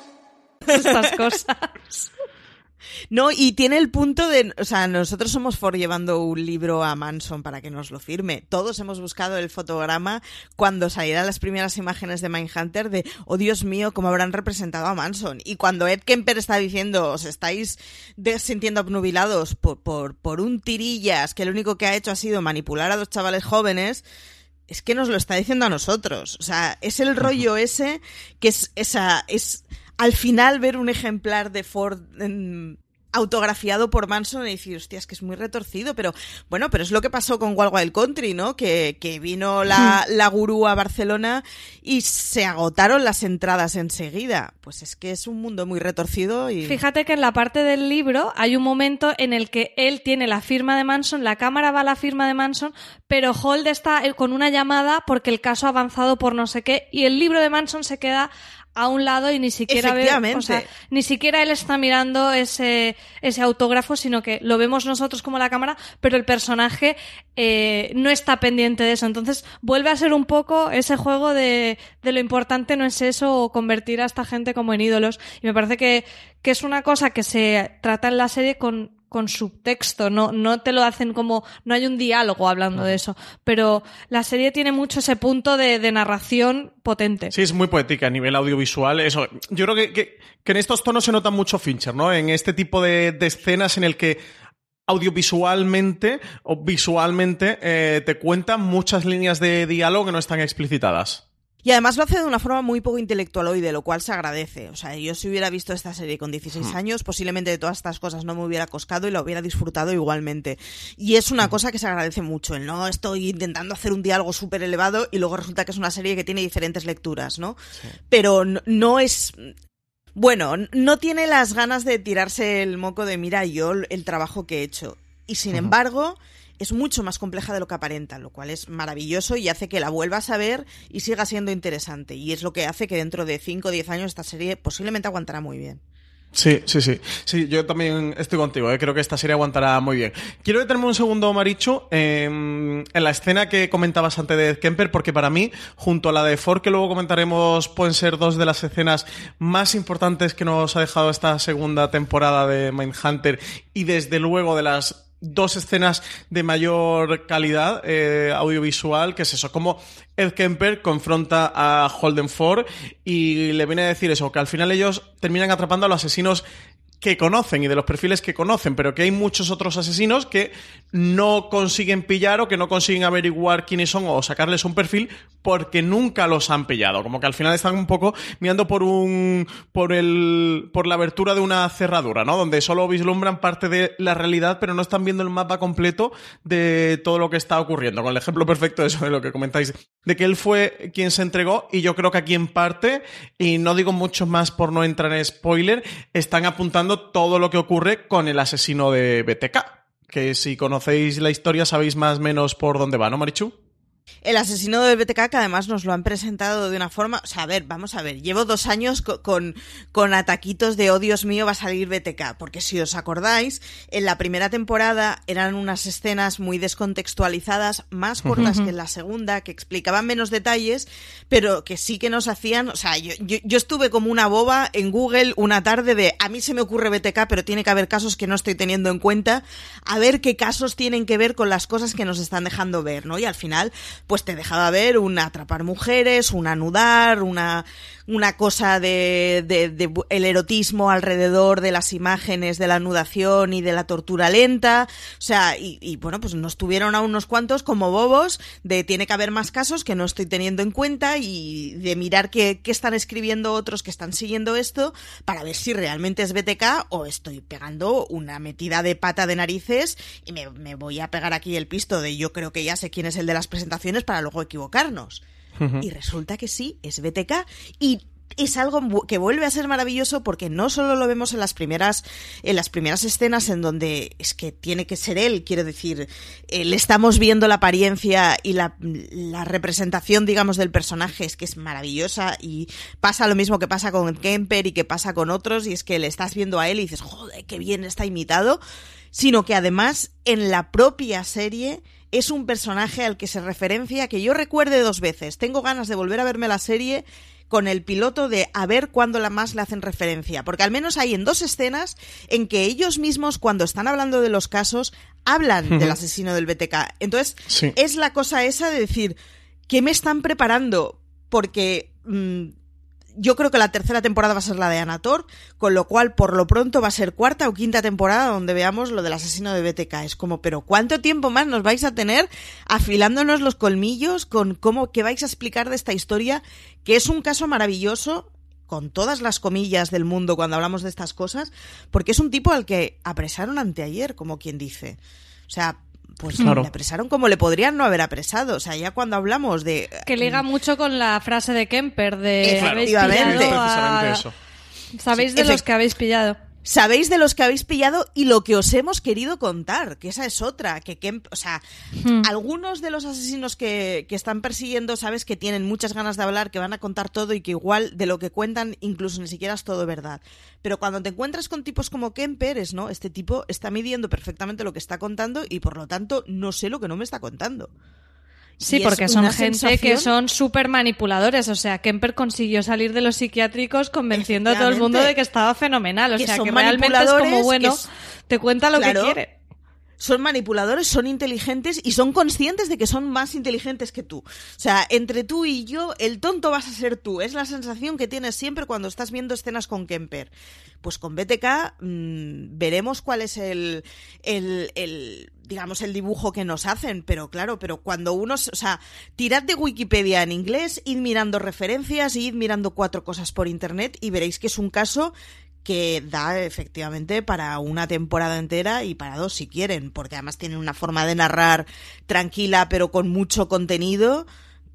Estas cosas. No, y tiene el punto de, o sea, nosotros somos for llevando un libro a Manson para que nos lo firme. Todos hemos buscado el fotograma cuando salieran las primeras imágenes de Mindhunter de, oh Dios mío, cómo habrán representado a Manson. Y cuando Ed Kemper está diciendo, os estáis sintiendo obnubilados por, por, por un tirillas que lo único que ha hecho ha sido manipular a dos chavales jóvenes, es que nos lo está diciendo a nosotros. O sea, es el rollo ese que es esa, es al final ver un ejemplar de Ford en- autografiado por Manson y decir, hostia, es que es muy retorcido, pero bueno, pero es lo que pasó con Wild Wild Country, ¿no? Que, que vino la, la gurú a Barcelona y se agotaron las entradas enseguida. Pues es que es un mundo muy retorcido y... Fíjate que en la parte del libro hay un momento en el que él tiene la firma de Manson, la cámara va a la firma de Manson, pero Hold está eh, con una llamada porque el caso ha avanzado por no sé qué y el libro de Manson se queda a un lado y ni siquiera ve, o sea, ni siquiera él está mirando ese, ese autógrafo, sino que lo vemos nosotros como la cámara, pero el personaje eh, no está pendiente de eso. Entonces vuelve a ser un poco ese juego de, de lo importante no es eso o convertir a esta gente como en ídolos. Y me parece que, que es una cosa que se trata en la serie con, con subtexto, no, no te lo hacen como, no hay un diálogo hablando de eso, pero la serie tiene mucho ese punto de, de narración potente. Sí, es muy poética a nivel audiovisual. Eso, yo creo que, que- que en estos tonos se nota mucho Fincher, ¿no? En este tipo de, de escenas en el que audiovisualmente o visualmente eh, te cuentan muchas líneas de diálogo que no están explicitadas. Y además lo hace de una forma muy poco intelectualoide, lo cual se agradece. O sea, yo si hubiera visto esta serie con 16 Hmm. años, posiblemente de todas estas cosas no me hubiera coscado y lo hubiera disfrutado igualmente. Y es Hmm. una cosa que se agradece mucho, el no estoy intentando hacer un diálogo súper elevado y luego resulta que es una serie que tiene diferentes lecturas, ¿no? Pero no, no es... Bueno, no tiene las ganas de tirarse el moco de mira yo el trabajo que he hecho. Y sin embargo, es mucho más compleja de lo que aparenta, lo cual es maravilloso y hace que la vuelvas a ver y siga siendo interesante. Y es lo que hace que dentro de 5 o 10 años esta serie posiblemente aguantará muy bien. Sí, sí, sí. Sí, yo también estoy contigo, ¿eh? creo que esta serie aguantará muy bien. Quiero detenerme un segundo, Marichu, eh, en la escena que comentabas antes de Kemper, porque para mí, junto a la de Ford, que luego comentaremos, pueden ser dos de las escenas más importantes que nos ha dejado esta segunda temporada de Mindhunter y desde luego de las dos escenas de mayor calidad eh, audiovisual, que es eso, como Ed Kemper confronta a Holden Ford y le viene a decir eso, que al final ellos terminan atrapando a los asesinos que conocen y de los perfiles que conocen, pero que hay muchos otros asesinos que no consiguen pillar o que no consiguen averiguar quiénes son o sacarles un perfil porque nunca los han pillado. Como que al final están un poco mirando por un por el por la abertura de una cerradura, ¿no? Donde solo vislumbran parte de la realidad, pero no están viendo el mapa completo de todo lo que está ocurriendo. Con el ejemplo perfecto de eso de lo que comentáis, de que él fue quien se entregó y yo creo que aquí en parte y no digo mucho más por no entrar en spoiler, están apuntando todo lo que ocurre con el asesino de BTK. Que si conocéis la historia sabéis más o menos por dónde va, ¿no, Marichu? El asesino del BTK, que además nos lo han presentado de una forma. O sea, a ver, vamos a ver. Llevo dos años co- con, con ataquitos de oh Dios mío, va a salir BTK. Porque si os acordáis, en la primera temporada eran unas escenas muy descontextualizadas, más cortas que en la segunda, que explicaban menos detalles, pero que sí que nos hacían. O sea, yo, yo, yo estuve como una boba en Google una tarde de a mí se me ocurre BTK, pero tiene que haber casos que no estoy teniendo en cuenta. A ver qué casos tienen que ver con las cosas que nos están dejando ver, ¿no? Y al final pues te dejaba ver un atrapar mujeres, un anudar, una, una cosa de, de- de el erotismo alrededor de las imágenes de la anudación y de la tortura lenta. O sea, y, y, bueno, pues nos tuvieron a unos cuantos como bobos de tiene que haber más casos que no estoy teniendo en cuenta y de mirar qué, qué están escribiendo otros que están siguiendo esto para ver si realmente es BTK o estoy pegando una metida de pata de narices y me, me voy a pegar aquí el pisto de yo creo que ya sé quién es el de las presentaciones para luego equivocarnos. Y resulta que sí, es BTK. Y es algo que vuelve a ser maravilloso porque no solo lo vemos en las primeras en las primeras escenas en donde es que tiene que ser él quiero decir eh, le estamos viendo la apariencia y la, la representación digamos del personaje es que es maravillosa y pasa lo mismo que pasa con Kemper y que pasa con otros y es que le estás viendo a él y dices joder qué bien está imitado sino que además en la propia serie es un personaje al que se referencia que yo recuerde dos veces. Tengo ganas de volver a verme la serie con el piloto de a ver cuándo la más le hacen referencia, porque al menos hay en dos escenas en que ellos mismos cuando están hablando de los casos hablan del asesino del BTK. Entonces, Sí. es la cosa esa de decir, ¿qué me están preparando? Porque mm, yo creo que la tercera temporada va a ser la de Anator, con lo cual por lo pronto va a ser cuarta o quinta temporada donde veamos lo del asesino de BTK. Es como, pero ¿cuánto tiempo más nos vais a tener afilándonos los colmillos con cómo que vais a explicar de esta historia, que es un caso maravilloso con todas las comillas del mundo cuando hablamos de estas cosas, porque es un tipo al que apresaron anteayer, como quien dice. O sea, pues Claro. le apresaron como le podrían no haber apresado. O sea, ya cuando hablamos de Que liga mucho con la frase de Kemper de habéis Efectivamente. pillado a- eso. Sabéis de los que habéis pillado. Sabéis de los que habéis pillado y lo que os hemos querido contar, que esa es otra, que, Kemp- o sea, Hmm. algunos de los asesinos que, que están persiguiendo, sabes que tienen muchas ganas de hablar, que van a contar todo y que igual de lo que cuentan incluso ni siquiera es todo verdad. Pero cuando te encuentras con tipos como Kemper, es, ¿no? Este tipo está midiendo perfectamente lo que está contando y por lo tanto no sé lo que no me está contando. Sí, Y porque son gente que son súper manipuladores. O sea, Kemper consiguió salir de los psiquiátricos convenciendo a todo el mundo de que estaba fenomenal. O Que sea, que realmente es como, bueno, es- te cuenta lo Claro. que quiere. Son manipuladores, son inteligentes y son conscientes de que son más inteligentes que tú. O sea, entre tú y yo, el tonto vas a ser tú. Es la sensación que tienes siempre cuando estás viendo escenas con Kemper. Pues con BTK mmm, veremos cuál es el, el, el, digamos, el dibujo que nos hacen. Pero claro, pero cuando uno, o sea, tirad de Wikipedia en inglés, id mirando referencias, id mirando cuatro cosas por internet y veréis que es un caso que da efectivamente para una temporada entera y para dos si quieren, porque además tienen una forma de narrar tranquila pero con mucho contenido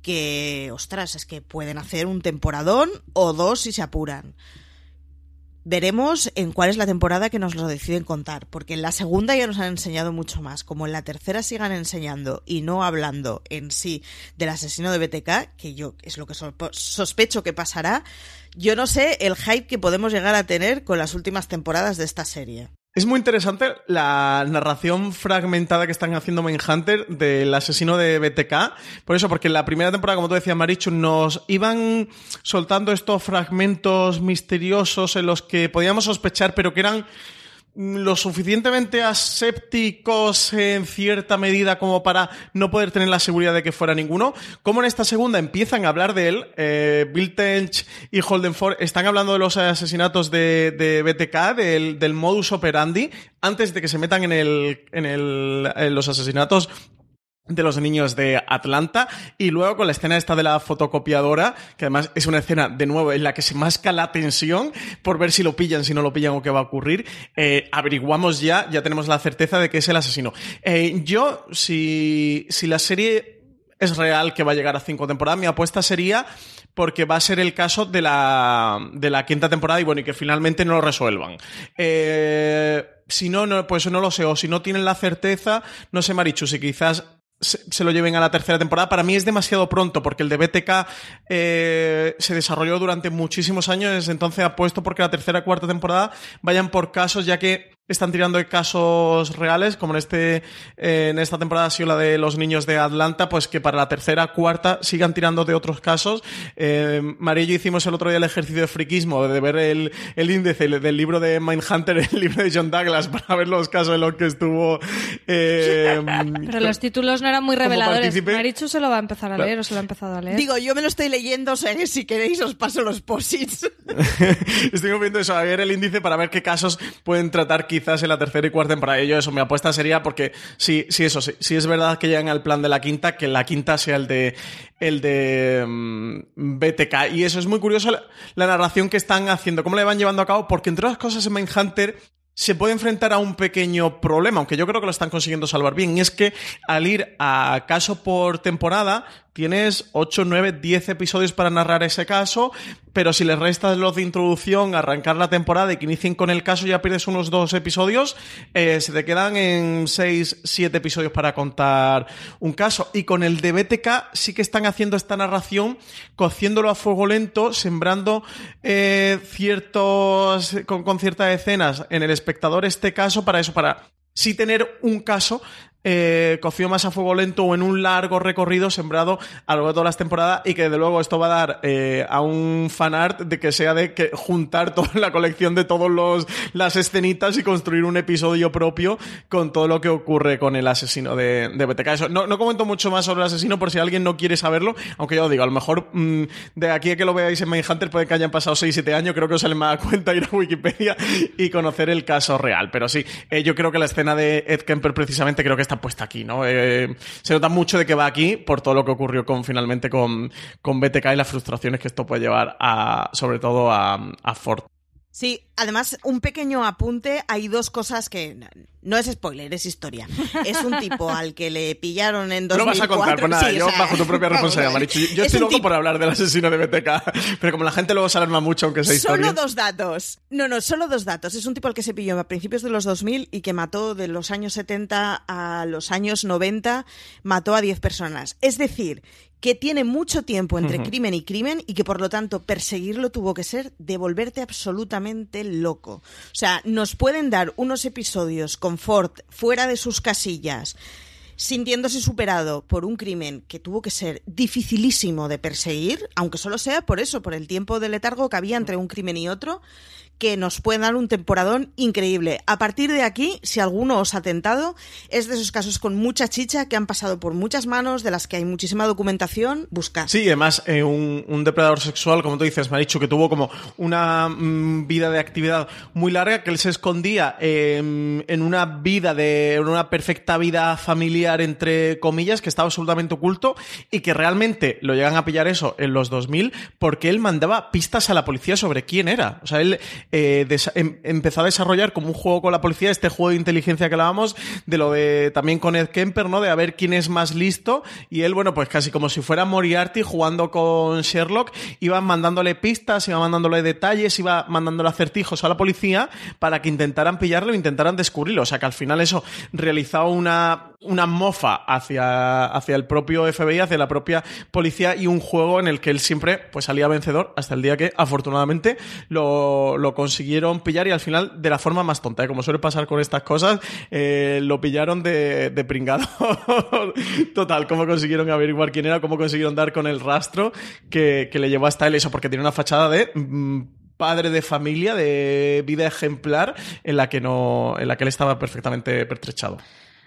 que, ostras, es que pueden hacer un temporadón o dos si se apuran. Veremos en cuál es la temporada que nos lo deciden contar, porque en la segunda ya nos han enseñado mucho más. Como en la tercera sigan enseñando y no hablando en sí del asesino de BTK, que yo es lo que sospecho que pasará, yo no sé el hype que podemos llegar a tener con las últimas temporadas de esta serie. Es muy interesante la narración fragmentada que están haciendo Mindhunter del asesino de BTK. Por eso, porque en la primera temporada, como tú decías, Marichu, nos iban soltando estos fragmentos misteriosos en los que podíamos sospechar, pero que eran lo suficientemente asépticos en cierta medida como para no poder tener la seguridad de que fuera ninguno. Como en esta segunda empiezan a hablar de él, eh, Bill Tench y Holden Ford están hablando de los asesinatos de, de BTK, del, del, modus operandi, antes de que se metan en, el, en, el, en los asesinatos de los niños de Atlanta y luego con la escena esta de la fotocopiadora que además es una escena de nuevo en la que se masca la tensión por ver si lo pillan, si no lo pillan o qué va a ocurrir eh, averiguamos ya, ya tenemos la certeza de que es el asesino eh, yo si, si la serie es real que va a llegar a cinco temporadas mi apuesta sería porque va a ser el caso de la, de la quinta temporada y bueno, y que finalmente no lo resuelvan. Eh, si no, no, pues no lo sé, o si no tienen la certeza, no sé, Marichu, si quizás se, lo lleven a la tercera temporada. Para mí es demasiado pronto porque el de BTK eh, se desarrolló durante muchísimos años, entonces apuesto porque la tercera y cuarta temporada vayan por casos ya que están tirando de casos reales, como en este eh, en esta temporada ha sido la de los niños de Atlanta, pues que para la tercera, cuarta sigan tirando de otros casos. Eh, María y yo hicimos el otro día el ejercicio de friquismo, de ver el, el índice del libro de Mindhunter, el libro de John Douglas, para ver los casos en los que estuvo. Eh, Pero los títulos no eran muy reveladores. Marichu se lo va a empezar a leer o se lo ha empezado a leer. Digo, yo me lo estoy leyendo, o sea que si queréis os paso los posits. estoy viendo eso, a ver el índice para ver qué casos pueden tratar quizás en la tercera y cuarta temporada. Y yo eso, mi apuesta sería porque sí, sí, eso, es verdad que llegan al plan de la quinta, que la quinta sea el de el de um, BTK. Y eso es muy curioso la, la, narración que están haciendo, cómo le van llevando a cabo, porque entre otras cosas en Mindhunter se puede enfrentar a un pequeño problema, aunque yo creo que lo están consiguiendo salvar bien, y es que al ir a caso por temporada, tienes 8, 9, 10 episodios para narrar ese caso, pero si le restas los de introducción, arrancar la temporada y que inicien con el caso, ya pierdes unos dos episodios, eh, se te quedan en 6, 7 episodios para contar un caso. Y con el de BTK sí que están haciendo esta narración, cociéndolo a fuego lento, sembrando eh, ciertos, con, con ciertas escenas en el espectador este caso para eso, para sí tener un caso eh, más a fuego lento o en un largo recorrido sembrado a lo largo de todas las temporadas y que de luego esto va a dar eh, a un fanart de que sea de que juntar toda la colección de todos los las escenitas y construir un episodio propio con todo lo que ocurre con el asesino de, de BTK. Eso, no, no comento mucho más sobre el asesino por si alguien no quiere saberlo, aunque yo digo, a lo mejor mmm, de aquí a que lo veáis en Mindhunter puede que hayan pasado 6-7 años, creo que os sale más cuenta ir a Wikipedia y conocer el caso real. Pero sí, eh, yo creo que la escena de Ed Kemper precisamente creo que está puesta aquí, ¿no? Eh, se nota mucho de que va aquí por todo lo que ocurrió con finalmente con, con BTK y las frustraciones que esto puede llevar a, sobre todo a, a Ford. Sí, además, un pequeño apunte, hay dos cosas que no es spoiler, es historia. Es un tipo al que le pillaron en 2004. No vas a contar, pues nada, sí, yo o sea, bajo tu propia responsabilidad, Marichu. Yo estoy loco tipo... por hablar del asesino de BTK, pero como la gente luego se alarma mucho aunque sea historia. Solo dos datos. No, no, solo dos datos. Es un tipo al que se pilló a principios de los 2000 y que mató de los años 70 a los años 90, mató a 10 personas. Es decir, que tiene mucho tiempo entre uh -huh. crimen y crimen y que por lo tanto perseguirlo tuvo que ser de volverte absolutamente loco. O sea, nos pueden dar unos episodios con Ford fuera de sus casillas, sintiéndose superado por un crimen que tuvo que ser dificilísimo de perseguir, aunque solo sea por eso, por el tiempo de letargo que había entre un crimen y otro, que nos pueden dar un temporadón increíble. A partir de aquí, si alguno os ha tentado, es de esos casos con mucha chicha que han pasado por muchas manos, de las que hay muchísima documentación, buscad. Sí, además, eh, un, depredador sexual, como tú dices, me ha dicho que tuvo como una mm, vida de actividad muy larga, que él se escondía eh, en una vida de, en una perfecta vida familiar, entre comillas, que estaba absolutamente oculto y que realmente lo llegan a pillar eso en los 2000 porque él mandaba pistas a la policía sobre quién era. O sea, él eh, em, empezó a desarrollar como un juego con la policía, este juego de inteligencia que hablábamos, de lo de también con Ed Kemper, ¿no? De a ver quién es más listo. Y él, bueno, pues casi como si fuera Moriarty jugando con Sherlock, iba mandándole pistas, iba mandándole detalles, iba mandándole acertijos a la policía para que intentaran pillarlo intentaran descubrirlo. O sea que al final eso realizaba una, una mofa hacia, hacia el propio FBI, hacia la propia policía y un juego en el que él siempre pues salía vencedor hasta el día que afortunadamente lo, lo consiguieron pillar y al final de la forma más tonta, ¿eh? como suele pasar con estas cosas, eh, lo pillaron de, de pringado. Total, cómo consiguieron averiguar quién era, cómo consiguieron dar con el rastro que, que le llevó hasta él eso, porque tiene una fachada de... Mm, padre de familia, de vida ejemplar, en la que no, en la que él estaba perfectamente pertrechado.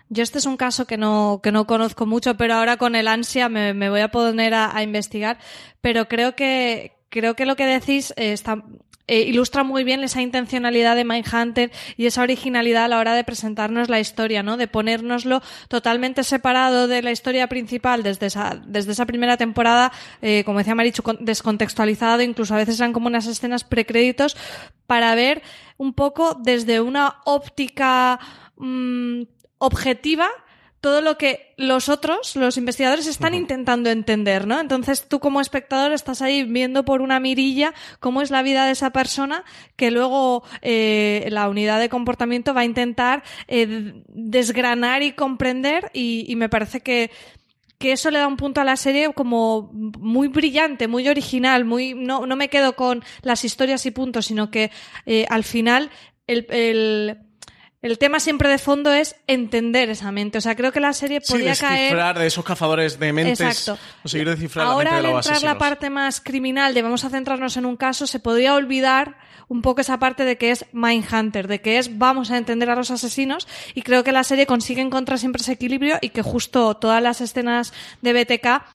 Yo este es un caso que no, que no conozco mucho, pero ahora con el ansia me, voy a poner a, a, investigar. Pero creo que, creo que lo que decís eh, está, eh, ilustra muy bien esa intencionalidad de Mindhunter y esa originalidad a la hora de presentarnos la historia, ¿no? De ponérnoslo totalmente separado de la historia principal desde esa, desde esa primera temporada, eh, como decía Marichu, descontextualizado, incluso a veces eran como unas escenas precréditos para ver un poco desde una óptica mmm, objetiva todo lo que los otros, los investigadores, están uh -huh. intentando entender, ¿no? Entonces tú como espectador estás ahí viendo por una mirilla cómo es la vida de esa persona que luego eh, la unidad de comportamiento va a intentar eh, desgranar y comprender y, y me parece que que eso le da un punto a la serie como muy brillante, muy original, muy no, no me quedo con las historias y puntos, sino que eh, al final el, el el tema siempre de fondo es entender esa mente. O sea, creo que la serie podía sí, caer. de esos cazadores de mentes. Exacto. Conseguir descifrar Ahora, la mente de al los entrar asesinos. la parte más criminal de vamos a centrarnos en un caso, se podría olvidar un poco esa parte de que es Mindhunter, de que es vamos a entender a los asesinos. Y creo que la serie consigue encontrar siempre ese equilibrio y que justo todas las escenas de BTK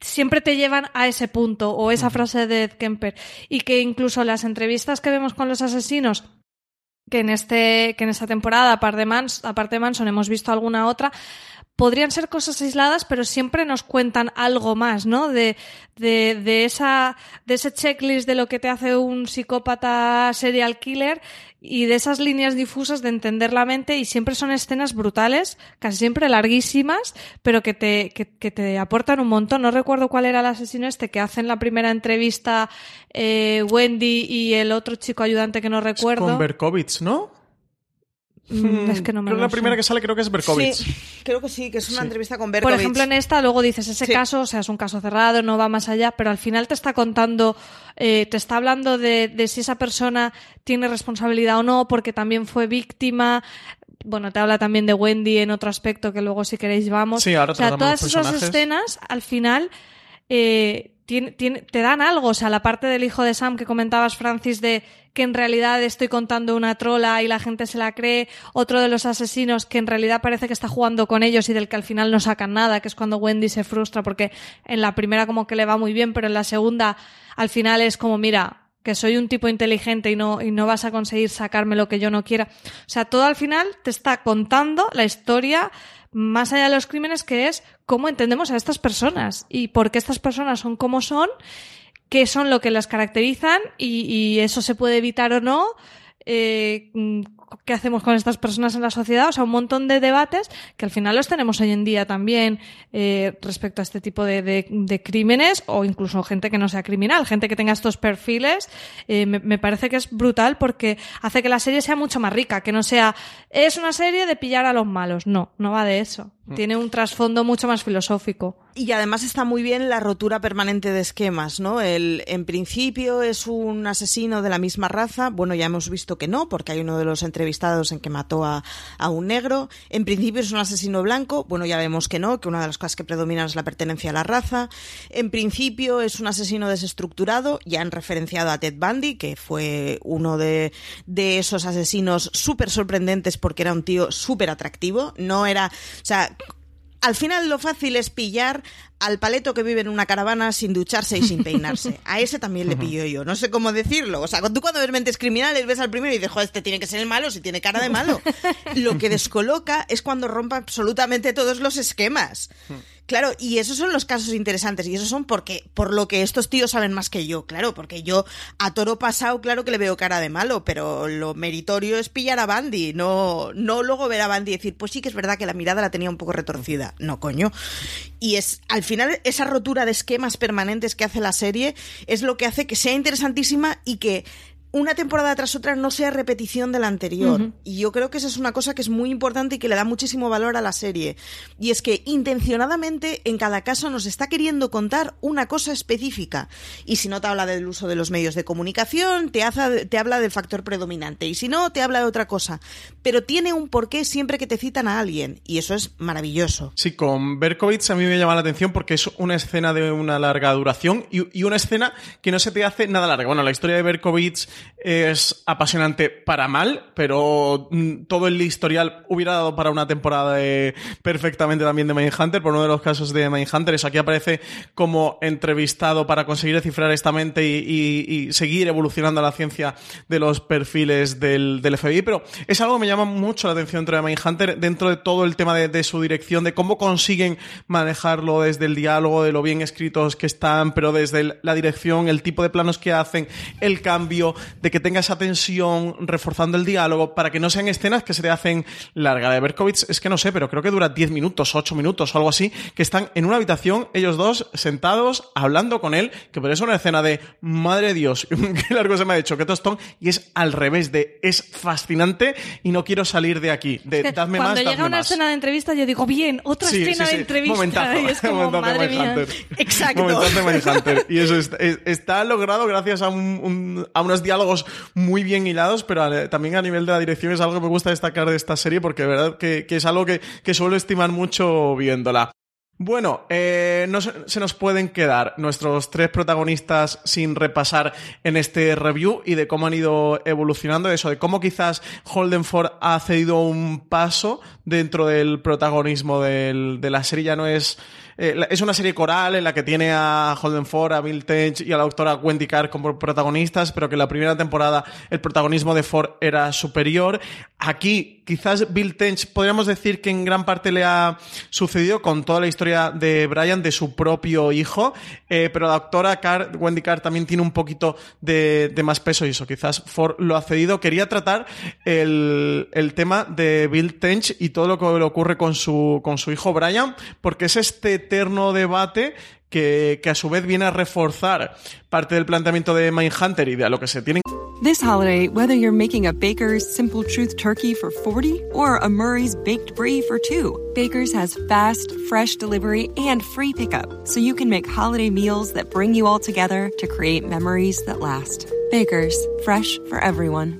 siempre te llevan a ese punto o esa frase de Ed Kemper y que incluso las entrevistas que vemos con los asesinos que en este que en esta temporada aparte de, Mans, aparte de Manson hemos visto alguna otra podrían ser cosas aisladas pero siempre nos cuentan algo más no de, de, de esa de ese checklist de lo que te hace un psicópata serial killer y de esas líneas difusas de entender la mente y siempre son escenas brutales, casi siempre larguísimas, pero que te, que, que te aportan un montón. No recuerdo cuál era el asesino este que hacen la primera entrevista eh, Wendy y el otro chico ayudante que no recuerdo. Con Berkovitz, ¿no? Mm, es que no me creo lo la sé. primera que sale creo que es Berkovitz. Sí, creo que sí, que es una Sí. entrevista con Por Berkovitz. ejemplo, en esta luego dices ese Sí. caso, o sea, es un caso cerrado, no va más allá, pero al final te está contando, eh, te está hablando de, de si esa persona tiene responsabilidad o no, porque también fue víctima. Bueno, te habla también de Wendy en otro aspecto que luego si queréis vamos. Sí, ahora o sea, todas esas escenas al final eh, tiene- tiene- te dan algo. O sea, la parte del hijo de Sam que comentabas, Francis, de que en realidad estoy contando una trola y la gente se la cree. Otro de los asesinos que en realidad parece que está jugando con ellos y del que al final no sacan nada, que es cuando Wendy se frustra porque en la primera como que le va muy bien, pero en la segunda al final es como, mira, que soy un tipo inteligente y no, y no vas a conseguir sacarme lo que yo no quiera. O sea, todo al final te está contando la historia más allá de los crímenes, que es cómo entendemos a estas personas y por qué estas personas son como son, qué son lo que las caracterizan y, eso se puede evitar o no. eh, qué hacemos con estas personas en la sociedad, o sea, un montón de debates que al final los tenemos hoy en día también eh, respecto a este tipo de, de- de crímenes o incluso gente que no sea criminal, gente que tenga estos perfiles, eh, me, me parece que es brutal porque hace que la serie sea mucho más rica, que no sea, es una serie de pillar a los malos, no, no va de eso, tiene un trasfondo mucho más filosófico. Y además está muy bien la rotura permanente de esquemas, ¿no? El, en principio es un asesino de la misma raza. Bueno, ya hemos visto que no, porque hay uno de los entrevistados en que mató a, a un negro. En principio es un asesino blanco. Bueno, ya vemos que no, que una de las cosas que predominan es la pertenencia a la raza. En principio es un asesino desestructurado. Ya han referenciado a Ted Bundy, que fue uno de, de esos asesinos súper sorprendentes porque era un tío súper atractivo. No era, o sea, al final lo fácil es pillar al paleto que vive en una caravana sin ducharse y sin peinarse. A ese también le pillo yo. No sé cómo decirlo. O sea, tú cuando ves mentes criminales ves al primero y dices, joder, este tiene que ser el malo si tiene cara de malo. Lo que descoloca es cuando rompa absolutamente todos los esquemas. Claro, y esos son los casos interesantes, y esos son porque, por lo que estos tíos saben más que yo, claro, porque yo a toro pasado, claro que le veo cara de malo, pero lo meritorio es pillar a Bandy, no, no luego ver a Bandy y decir, pues sí que es verdad que la mirada la tenía un poco retorcida. No, coño. Y es, al final, esa rotura de esquemas permanentes que hace la serie es lo que hace que sea interesantísima y que una temporada tras otra no sea repetición de la anterior. Y yo creo que esa es una cosa que es muy importante y que le da muchísimo valor a la serie. Y es que intencionadamente en cada caso nos está queriendo contar una cosa específica. Y si no te habla del uso de los medios de comunicación, te, hace- te habla del factor predominante. Y si no, te habla de otra cosa. Pero tiene un porqué siempre que te citan a alguien. Y eso es maravilloso. Sí, con Berkovitz a mí me llama la atención porque es una escena de una larga duración y, y una escena que no se te hace nada larga. Bueno, la historia de Berkovitz es apasionante para mal, pero mm, todo el historial hubiera dado para una temporada perfectamente también de Mindhunter. Por uno de los casos de Mindhunter es aquí aparece como entrevistado para conseguir descifrar esta mente y, seguir evolucionando la ciencia de los perfiles del, FBI, pero es algo que me llama mucho la atención dentro de Mindhunter, dentro de todo el tema de, su dirección, de cómo consiguen manejarlo desde el diálogo, de lo bien escritos que están, pero desde la dirección, el tipo de planos que hacen, el cambio, de que tenga esa tensión, reforzando el diálogo, para que no sean escenas que se te hacen larga. De Berkovitz es que no sé, pero creo que dura 10 minutos, 8 minutos o algo así, que están en una habitación, ellos dos, sentados, hablando con él, que por eso una escena de, madre de Dios, qué largo se me ha hecho, qué tostón, y es al revés de, es fascinante y no quiero salir de aquí, de, dadme Cuando más, llega una más. escena de entrevista, yo digo, bien, otra Sí, escena sí, sí. de entrevista. Momentazo, y es como, momentazo madre mía. Exacto. Momentazo de Mindhunter. Y eso es- es- está logrado gracias a, un- un- a unos diálogos muy bien hilados, pero a- también a nivel de la dirección es algo que me gusta destacar de esta serie porque de verdad que, es algo que, que suelo estimar mucho viéndola. Bueno, eh, no se, nos pueden quedar nuestros tres protagonistas sin repasar en este review y de cómo han ido evolucionando, eso, de cómo quizás Holdenford ha cedido un paso dentro del protagonismo de la serie, ya no es... eh, es una serie coral en la que tiene a Holden Ford, a Bill Tench y a la doctora Wendy Carr como protagonistas, pero que en la primera temporada el protagonismo de Ford era superior. Aquí, quizás Bill Tench podríamos decir que en gran parte le ha sucedido con toda la historia de Brian, de su propio hijo, eh, pero la doctora Carr, Wendy Carr también tiene un poquito de, más peso y eso, quizás Ford lo ha cedido. Quería tratar el, el tema de Bill Tench y todo lo que le ocurre con su, con su hijo Brian, porque es este eterno debate que, que a su vez viene a reforzar parte del planteamiento de Mindhunter y de a lo que se tienen This holiday, whether you're making a Baker's Simple Truth turkey for 40 or a Murray's Baked Brie for 2, Baker's has fast, fresh delivery and free pickup, so you can make holiday meals that bring you all together to create memories that last. Baker's, fresh for everyone.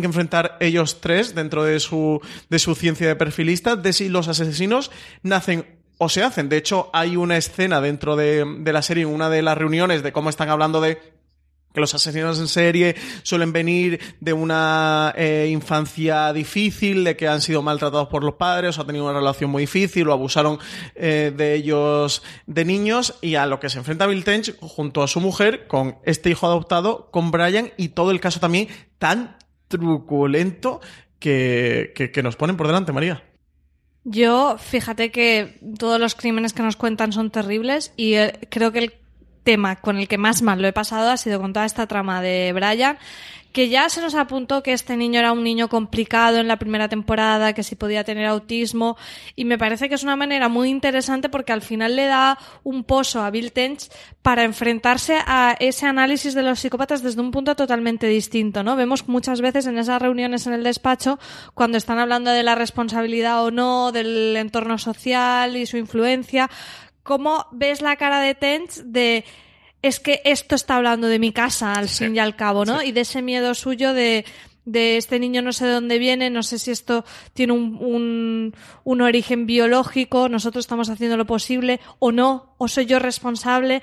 Que enfrentar ellos tres dentro de su, de su ciencia de perfilistas, de si los asesinos nacen o se hacen. De hecho, hay una escena dentro de, de la serie, en una de las reuniones, de cómo están hablando de que los asesinos en serie suelen venir de una eh, infancia difícil, de que han sido maltratados por los padres o han tenido una relación muy difícil o abusaron eh, de ellos de niños y a lo que se enfrenta Bill Tench junto a su mujer con este hijo adoptado, con Brian y todo el caso también tan truculento que, que, que nos ponen por delante, María. Yo, fíjate que todos los crímenes que nos cuentan son terribles y eh, creo que el tema con el que más mal lo he pasado ha sido con toda esta trama de Brian, que ya se nos apuntó que este niño era un niño complicado en la primera temporada, que sí podía tener autismo, y me parece que es una manera muy interesante porque al final le da un pozo a Bill Tench para enfrentarse a ese análisis de los psicópatas desde un punto totalmente distinto, ¿no? Vemos muchas veces en esas reuniones en el despacho, cuando están hablando de la responsabilidad o no, del entorno social y su influencia, cómo ves la cara de Tench de es que esto está hablando de mi casa al fin y al cabo, ¿no? Y de ese miedo suyo de, de este niño no sé de dónde viene, no sé si esto tiene un, un, un, origen biológico, nosotros estamos haciendo lo posible o no, o soy yo responsable.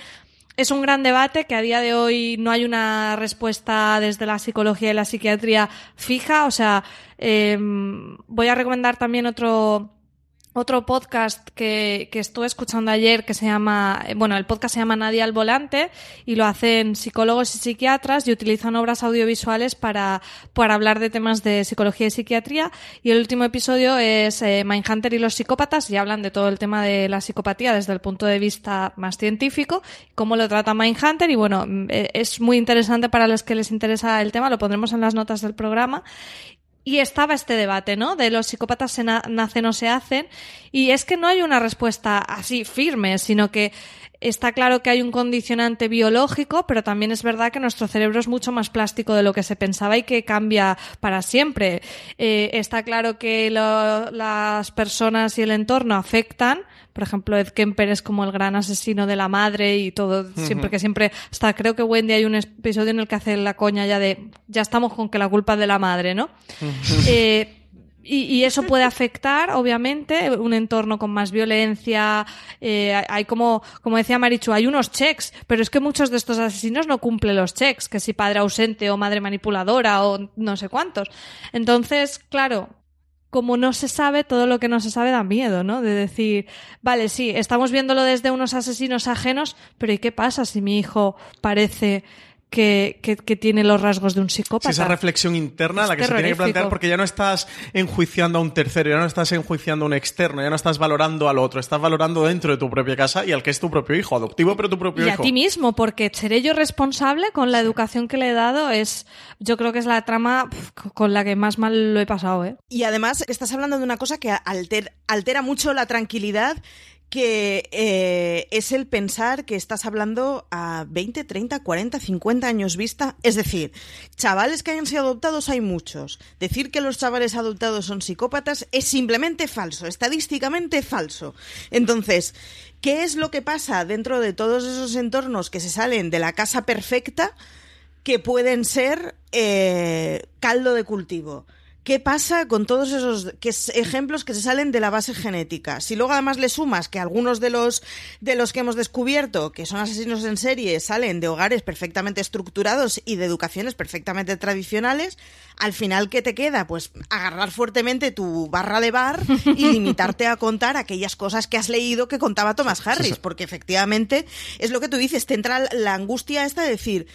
Es un gran debate que a día de hoy no hay una respuesta desde la psicología y la psiquiatría fija. O sea, eh, voy a recomendar también otro, otro podcast que, que, estuve escuchando ayer que se llama, bueno, el podcast se llama Nadie al Volante y lo hacen psicólogos y psiquiatras y utilizan obras audiovisuales para, para hablar de temas de psicología y psiquiatría. Y el último episodio es eh, Mindhunter y los psicópatas y hablan de todo el tema de la psicopatía desde el punto de vista más científico, cómo lo trata Mindhunter y bueno, eh, es muy interesante para los que les interesa el tema, lo pondremos en las notas del programa y estaba este debate, ¿no? De los psicópatas se na nacen o se hacen. Y es que no hay una respuesta así firme, sino que está claro que hay un condicionante biológico, pero también es verdad que nuestro cerebro es mucho más plástico de lo que se pensaba y que cambia para siempre. Eh, está claro que lo, las personas y el entorno afectan. Por ejemplo, Ed Kemper es como el gran asesino de la madre y todo, siempre que siempre, hasta creo que Wendy hay un episodio en el que hace la coña ya de, ya estamos con que la culpa es de la madre, ¿no? eh, y, y, eso puede afectar, obviamente, un entorno con más violencia. Eh, hay como, como decía Marichu, hay unos checks, pero es que muchos de estos asesinos no cumplen los checks, que si padre ausente o madre manipuladora o no sé cuántos. Entonces, claro, como no se sabe, todo lo que no se sabe da miedo, ¿no? De decir, vale, sí, estamos viéndolo desde unos asesinos ajenos, pero ¿y qué pasa si mi hijo parece que, que, que, tiene los rasgos de un psicópata. Sí, esa reflexión interna es la que se tiene que plantear porque ya no estás enjuiciando a un tercero, ya no estás enjuiciando a un externo, ya no estás valorando al otro, estás valorando dentro de tu propia casa y al que es tu propio hijo, adoptivo pero tu propio y hijo. Y a ti mismo, porque seré yo responsable con la educación que le he dado es, yo creo que es la trama con la que más mal lo he pasado, ¿eh? Y además estás hablando de una cosa que alter, altera mucho la tranquilidad que eh, es el pensar que estás hablando a 20, 30, 40, 50 años vista. Es decir, chavales que hayan sido adoptados hay muchos. Decir que los chavales adoptados son psicópatas es simplemente falso, estadísticamente falso. Entonces, ¿qué es lo que pasa dentro de todos esos entornos que se salen de la casa perfecta que pueden ser eh, caldo de cultivo? ¿Qué pasa con todos esos que ejemplos que se salen de la base genética? Si luego además le sumas que algunos de los de los que hemos descubierto que son asesinos en serie salen de hogares perfectamente estructurados y de educaciones perfectamente tradicionales, al final ¿qué te queda? Pues agarrar fuertemente tu barra de bar y limitarte a contar aquellas cosas que has leído que contaba Thomas Harris, porque efectivamente es lo que tú dices, te entra la angustia esta de decir,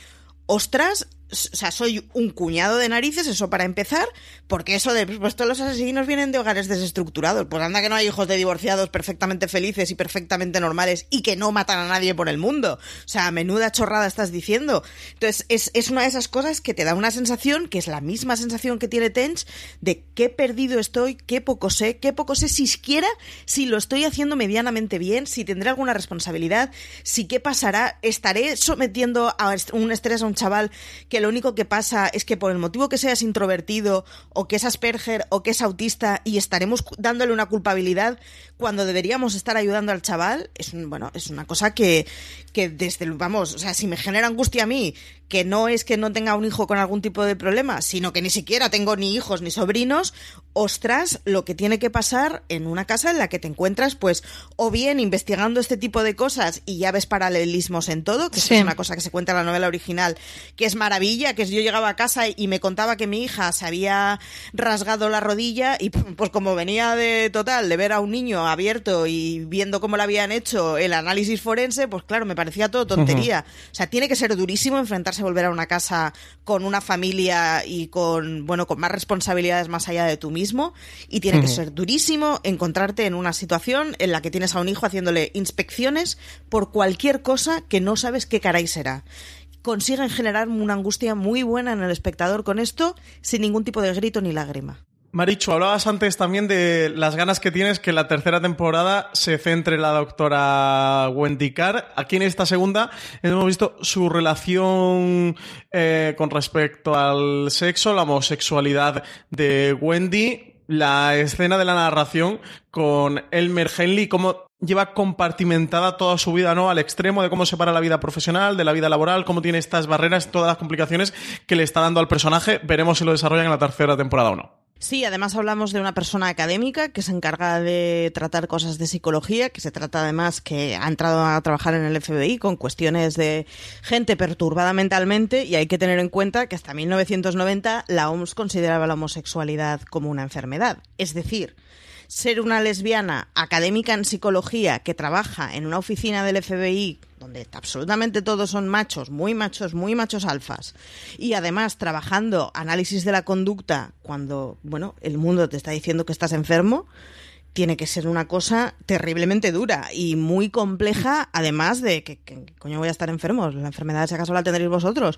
ostras, o sea, soy un cuñado de narices, eso para empezar, porque eso de, pues todos los asesinos vienen de hogares desestructurados. Pues anda que no hay hijos de divorciados perfectamente felices y perfectamente normales y que no matan a nadie por el mundo. O sea, menuda chorrada estás diciendo. Entonces, es, es una de esas cosas que te da una sensación, que es la misma sensación que tiene Tench, de qué perdido estoy, qué poco sé, qué poco sé siquiera si lo estoy haciendo medianamente bien, si tendré alguna responsabilidad, si qué pasará, estaré sometiendo a un estrés a un chaval que lo único que pasa es que por el motivo que seas introvertido o que es Asperger o que es autista y estaremos dándole una culpabilidad cuando deberíamos estar ayudando al chaval, es un, bueno, es una cosa que, que desde, vamos, o sea, si me genera angustia a mí, que no es que no tenga un hijo con algún tipo de problema, sino que ni siquiera tengo ni hijos ni sobrinos, ostras, lo que tiene que pasar en una casa en la que te encuentras, pues, o bien investigando este tipo de cosas y ya ves paralelismos en todo, que es una cosa que se cuenta en la novela original, que es maravilla, que es yo llegaba a casa y me contaba que mi hija se había rasgado la rodilla y pues como venía de total, de ver a un niño abierto y viendo cómo le habían hecho el análisis forense, pues claro, me parecía todo tontería. O sea, tiene que ser durísimo enfrentarse volver a una casa con una familia y con, bueno, con más responsabilidades más allá de tú mismo. Y tiene que ser durísimo encontrarte en una situación en la que tienes a un hijo haciéndole inspecciones por cualquier cosa que no sabes qué caray será consiguen generar una angustia muy buena en el espectador con esto, sin ningún tipo de grito ni lágrima. Marichu, hablabas antes también de las ganas que tienes que la tercera temporada se centre la doctora Wendy Carr. Aquí en esta segunda hemos visto su relación eh, con respecto al sexo, la homosexualidad de Wendy, la escena de la narración con Elmer Henley, cómo lleva compartimentada toda su vida, ¿no? Al extremo de cómo separa la vida profesional de la vida laboral, cómo tiene estas barreras, todas las complicaciones que le está dando al personaje. Veremos si lo desarrollan en la tercera temporada o no. Sí, además hablamos de una persona académica que se encarga de tratar cosas de psicología, que se trata además que ha entrado a trabajar en el FBI con cuestiones de gente perturbada mentalmente y hay que tener en cuenta que hasta 1990 la OMS consideraba la homosexualidad como una enfermedad. Es decir, ser una lesbiana académica en psicología que trabaja en una oficina del FBI donde absolutamente todos son machos, muy machos, muy machos alfas, y además trabajando análisis de la conducta cuando, bueno, el mundo te está diciendo que estás enfermo, tiene que ser una cosa terriblemente dura y muy compleja, además de que, coño voy a estar enfermo, la enfermedad si acaso la tendréis vosotros.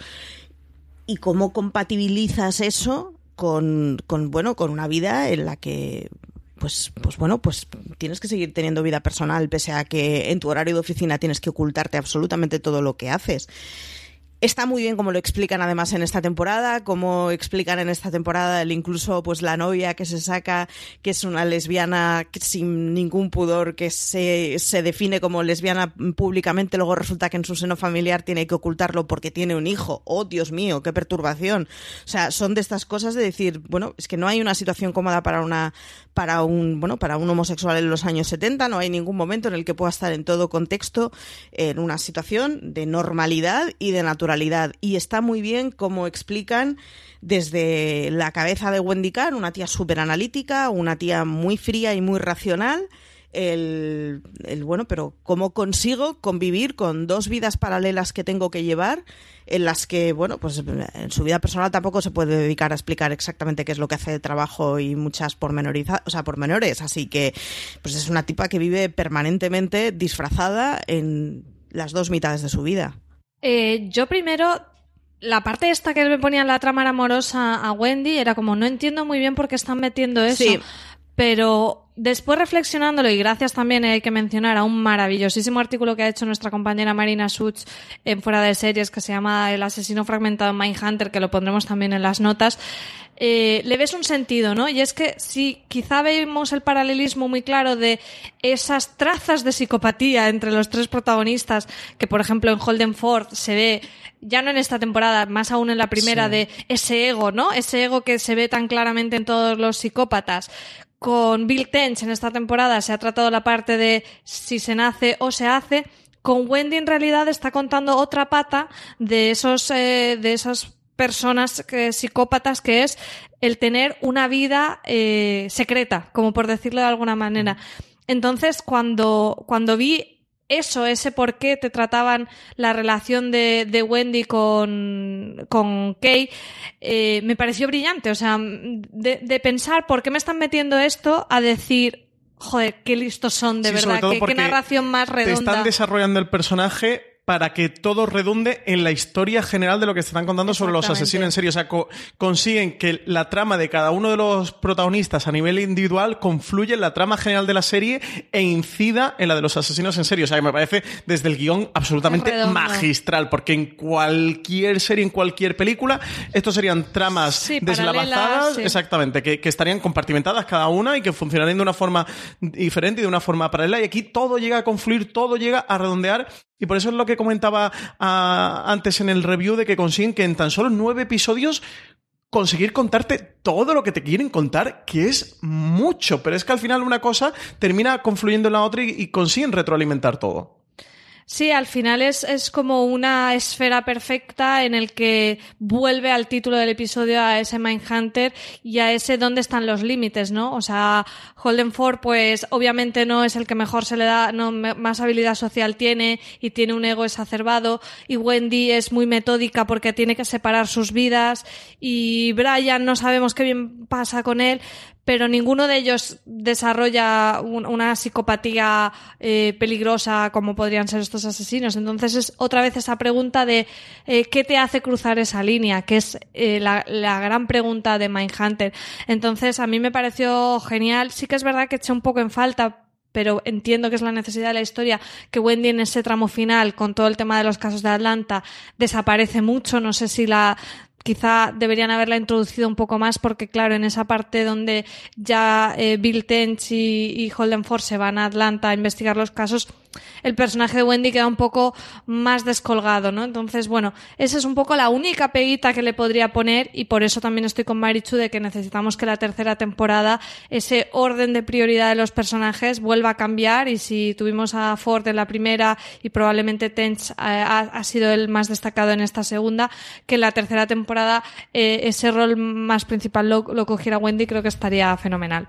¿Y cómo compatibilizas eso con, bueno, con una vida en la que pues, pues bueno, pues tienes que seguir teniendo vida personal, pese a que en tu horario de oficina tienes que ocultarte absolutamente todo lo que haces. Está muy bien como lo explican además en esta temporada, como explican en esta temporada el incluso pues la novia que se saca, que es una lesbiana sin ningún pudor, que se, se define como lesbiana públicamente, luego resulta que en su seno familiar tiene que ocultarlo porque tiene un hijo. Oh, Dios mío, qué perturbación. O sea, son de estas cosas de decir, bueno, es que no hay una situación cómoda para una para un, bueno, para un homosexual en los años 70, no hay ningún momento en el que pueda estar en todo contexto en una situación de normalidad y de Y está muy bien como explican desde la cabeza de Wendy Carr, una tía súper analítica, una tía muy fría y muy racional, el, el, bueno, pero cómo consigo convivir con dos vidas paralelas que tengo que llevar, en las que, bueno, pues en su vida personal tampoco se puede dedicar a explicar exactamente qué es lo que hace de trabajo y muchas pormenoriza, o sea, pormenores, así que pues es una tipa que vive permanentemente disfrazada en las dos mitades de su vida. Eh, yo primero la parte esta que me ponía la trama amorosa a Wendy era como no entiendo muy bien por qué están metiendo eso. Pero después reflexionándolo, y gracias también hay que mencionar a un maravillosísimo artículo que ha hecho nuestra compañera Marina Such en Fuera de Series, que se llama El asesino fragmentado en Mindhunter, que lo pondremos también en las notas, eh, le ves un sentido, ¿no? Y es que si quizá vemos el paralelismo muy claro de esas trazas de psicopatía entre los tres protagonistas, que por ejemplo en Holden Ford se ve ya no en esta temporada, más aún en la primera, de ese ego, ¿no? Ese ego que se ve tan claramente en todos los psicópatas, con Bill Tench en esta temporada se ha tratado la parte de si se nace o se hace. Con Wendy en realidad está contando otra pata de esos, eh, de esas personas que, psicópatas que es el tener una vida eh, secreta, como por decirlo de alguna manera. Entonces, cuando, cuando vi eso, ese por qué te trataban la relación de, de Wendy con, con Kay, eh, me pareció brillante. O sea, de, de, pensar por qué me están metiendo esto a decir, joder, qué listos son, de verdad, qué, qué, narración más redonda. Te están desarrollando el personaje para que todo redunde en la historia general de lo que se están contando sobre los asesinos en serio. O sea, consiguen que la trama de cada uno de los protagonistas a nivel individual confluye en la trama general de la serie e incida en la de los asesinos en serio. O sea, que me parece desde el guion absolutamente magistral, porque en cualquier serie, en cualquier película, estos serían tramas deslavazadas, exactamente, que, que estarían compartimentadas cada una y que funcionarían de una forma diferente y de una forma paralela. Y aquí todo llega a confluir, todo llega a redondear y por eso es lo que comentaba ah, antes en el review de que consiguen que en tan solo nueve episodios conseguir contarte todo lo que te quieren contar, que es mucho, pero es que al final una cosa termina confluyendo en la otra y consiguen retroalimentar todo. Sí, al final es, es como una esfera perfecta en el que vuelve al título del episodio a ese Mindhunter y a ese dónde están los límites, ¿no? O sea, Holden Ford, pues obviamente no es el que mejor se le da, no más habilidad social tiene y tiene un ego exacerbado y Wendy es muy metódica porque tiene que separar sus vidas y Brian no sabemos qué bien pasa con él, pero ninguno de ellos desarrolla una psicopatía eh, peligrosa como podrían ser estos asesinos. Entonces es otra vez esa pregunta de eh, qué te hace cruzar esa línea, que es eh, la, la, gran pregunta de Mindhunter. Entonces a mí me pareció genial. Sí que es verdad que eché un poco en falta pero entiendo que es la necesidad de la historia que Wendy en ese tramo final, con todo el tema de los casos de Atlanta, desaparece mucho. No sé si la quizá deberían haberla introducido un poco más porque claro, en esa parte donde ya eh, Bill Tench y, y Holden Ford se van a Atlanta a investigar los casos, el personaje de Wendy queda un poco más descolgado, ¿no? Entonces, bueno, esa es un poco la única peguita que le podría poner y por eso también estoy con Marichu de que necesitamos que la tercera temporada ese orden de prioridad de los personajes vuelva a cambiar y si tuvimos a Ford en la primera y probablemente Tench eh, ha, sido el más destacado en esta segunda, que en la tercera temporada eh, ese rol más principal lo, lo cogiera Wendy creo que estaría fenomenal.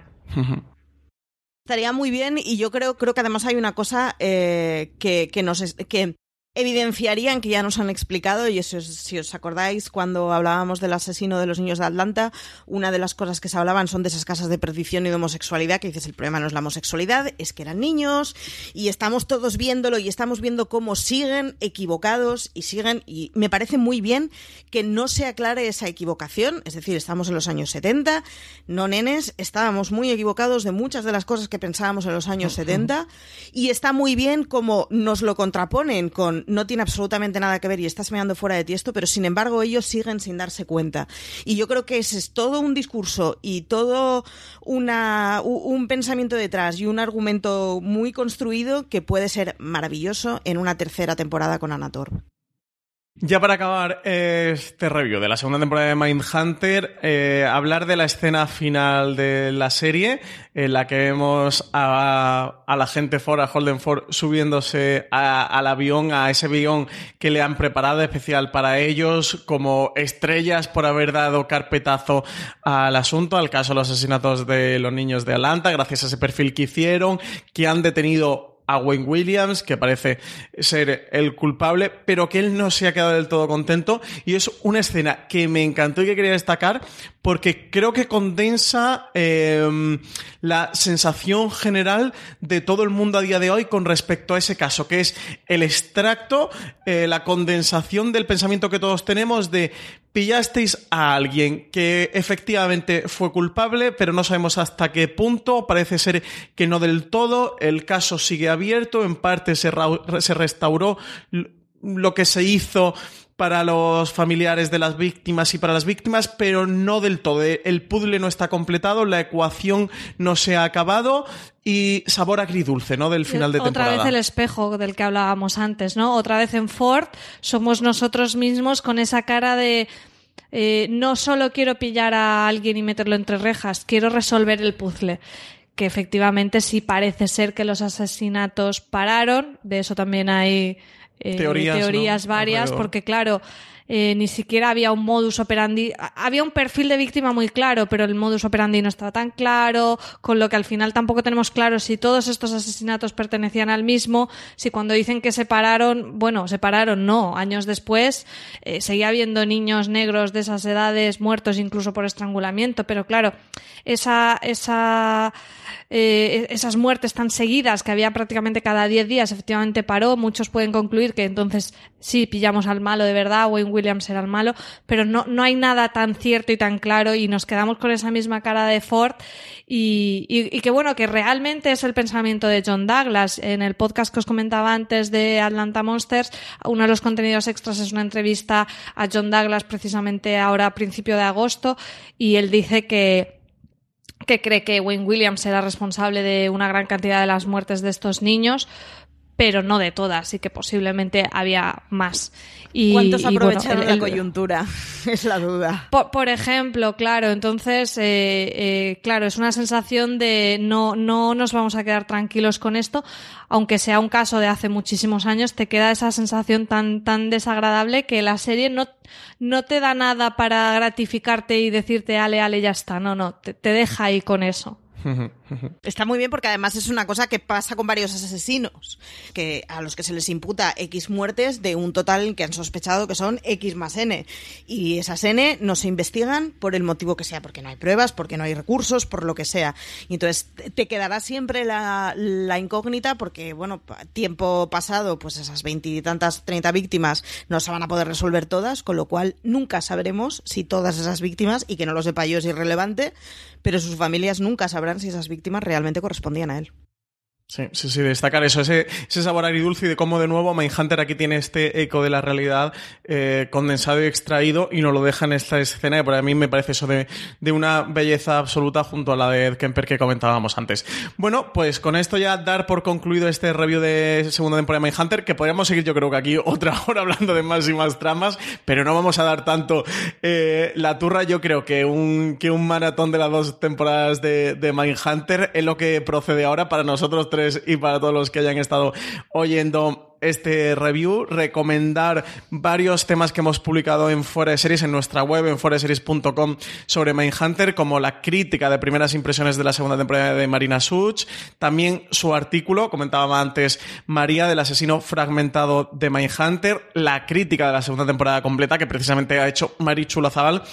Estaría muy bien y yo creo, creo que además hay una cosa eh, que, que, nos, que evidenciarían que ya nos han explicado, y eso si os acordáis, cuando hablábamos del asesino de los niños de Atlanta, una de las cosas que se hablaban son de esas casas de perdición y de homosexualidad, que dices, el problema no es la homosexualidad, es que eran niños, y estamos todos viéndolo y estamos viendo cómo siguen equivocados y siguen, y me parece muy bien que no se aclare esa equivocación, es decir, estamos en los años 70, no nenes, estábamos muy equivocados de muchas de las cosas que pensábamos en los años 70, y está muy bien como nos lo contraponen con no tiene absolutamente nada que ver y estás mirando fuera de ti esto, pero sin embargo ellos siguen sin darse cuenta. Y yo creo que ese es todo un discurso y todo una, un pensamiento detrás y un argumento muy construido que puede ser maravilloso en una tercera temporada con Anator. Ya para acabar este review de la segunda temporada de Mindhunter, eh, hablar de la escena final de la serie, en la que vemos a, la gente Ford, a Holden Ford, subiéndose al avión, a ese avión que le han preparado especial para ellos, como estrellas por haber dado carpetazo al asunto, al caso de los asesinatos de los niños de Atlanta, gracias a ese perfil que hicieron, que han detenido a Wayne Williams, que parece ser el culpable, pero que él no se ha quedado del todo contento. Y es una escena que me encantó y que quería destacar porque creo que condensa em, la sensación general de todo el mundo a día de hoy con respecto a ese caso, que es el extracto, eh, la condensación del pensamiento que todos tenemos de pillasteis a alguien que efectivamente fue culpable, pero no sabemos hasta qué punto, parece ser que no del todo, el caso sigue abierto, en parte se, se restauró lo que se hizo para los familiares de las víctimas y para las víctimas, pero no del todo. El puzzle no está completado, la ecuación no se ha acabado y sabor agridulce, ¿no? Del final de temporada. Otra vez el espejo del que hablábamos antes, ¿no? Otra vez en Ford somos nosotros mismos con esa cara de eh, no solo quiero pillar a alguien y meterlo entre rejas, quiero resolver el puzzle que efectivamente sí parece ser que los asesinatos pararon, de eso también hay eh, teorías, varias, porque claro, eh, ni siquiera había un modus operandi, había un perfil de víctima muy claro, pero el modus operandi no estaba tan claro, con lo que al final tampoco tenemos claro si todos estos asesinatos pertenecían al mismo, si cuando dicen que separaron, bueno, separaron no, años después eh, seguía habiendo niños negros de esas edades muertos incluso por estrangulamiento, pero claro, esa, esa eh, esas muertes tan seguidas que había prácticamente cada 10 días, efectivamente paró. Muchos pueden concluir que entonces sí pillamos al malo de verdad, Wayne Williams era el malo, pero no, no hay nada tan cierto y tan claro y nos quedamos con esa misma cara de Ford y, y, que bueno, que realmente es el pensamiento de John Douglas. En el podcast que os comentaba antes de Atlanta Monsters, uno de los contenidos extras es una entrevista a John Douglas precisamente ahora a principio de agosto y él dice que que cree que Wayne Williams era responsable de una gran cantidad de las muertes de estos niños, pero no de todas, y que posiblemente había más. Y, ¿Cuántos aprovecharon la coyuntura? es la duda. Por, ejemplo, claro, entonces, eh, eh, claro, es una sensación de no, no nos vamos a quedar tranquilos con esto, aunque sea un caso de hace muchísimos años, te queda esa sensación tan, tan desagradable que la serie no, no te da nada para gratificarte y decirte, ale, ale, ya está. No, no, te deja ahí con eso. Está muy bien porque además es una cosa que pasa con varios asesinos, que a los que se les imputa X muertes de un total que han sospechado que son X más N. Y esas N no se investigan por el motivo que sea, porque no hay pruebas, porque no hay recursos, por lo que sea. Y entonces te quedará siempre la, incógnita porque, bueno, tiempo pasado, pues esas veintitantas, treinta víctimas no se van a poder resolver todas, con lo cual nunca sabremos si todas esas víctimas, y que no lo sepa yo es irrelevante, pero sus familias nunca sabrán si esas víctimas realmente correspondían a él. Sí, sí, sí, destacar eso, ese, ese sabor agridulce y de cómo de nuevo Mindhunter aquí tiene este eco de la realidad eh, condensado y extraído y nos lo deja en esta escena que para mí me parece eso de, de una belleza absoluta junto a la de Ed Kemper que comentábamos antes. Bueno, pues con esto ya dar por concluido este review de segunda temporada de Mindhunter, que podríamos seguir yo creo que aquí otra hora hablando de más y más tramas, pero no vamos a dar tanto eh, la turra, yo creo que un, que un maratón de las dos temporadas de, de Mindhunter es lo que procede ahora para nosotros y para todos los que hayan estado oyendo este review, recomendar varios temas que hemos publicado en Fuera de Series, en nuestra web, en foreseries.com, sobre Mindhunter, como la crítica de primeras impresiones de la segunda temporada de Marina Such, también su artículo, comentaba antes María, del asesino fragmentado de Mindhunter, la crítica de la segunda temporada completa, que precisamente ha hecho Marichu Lazabal,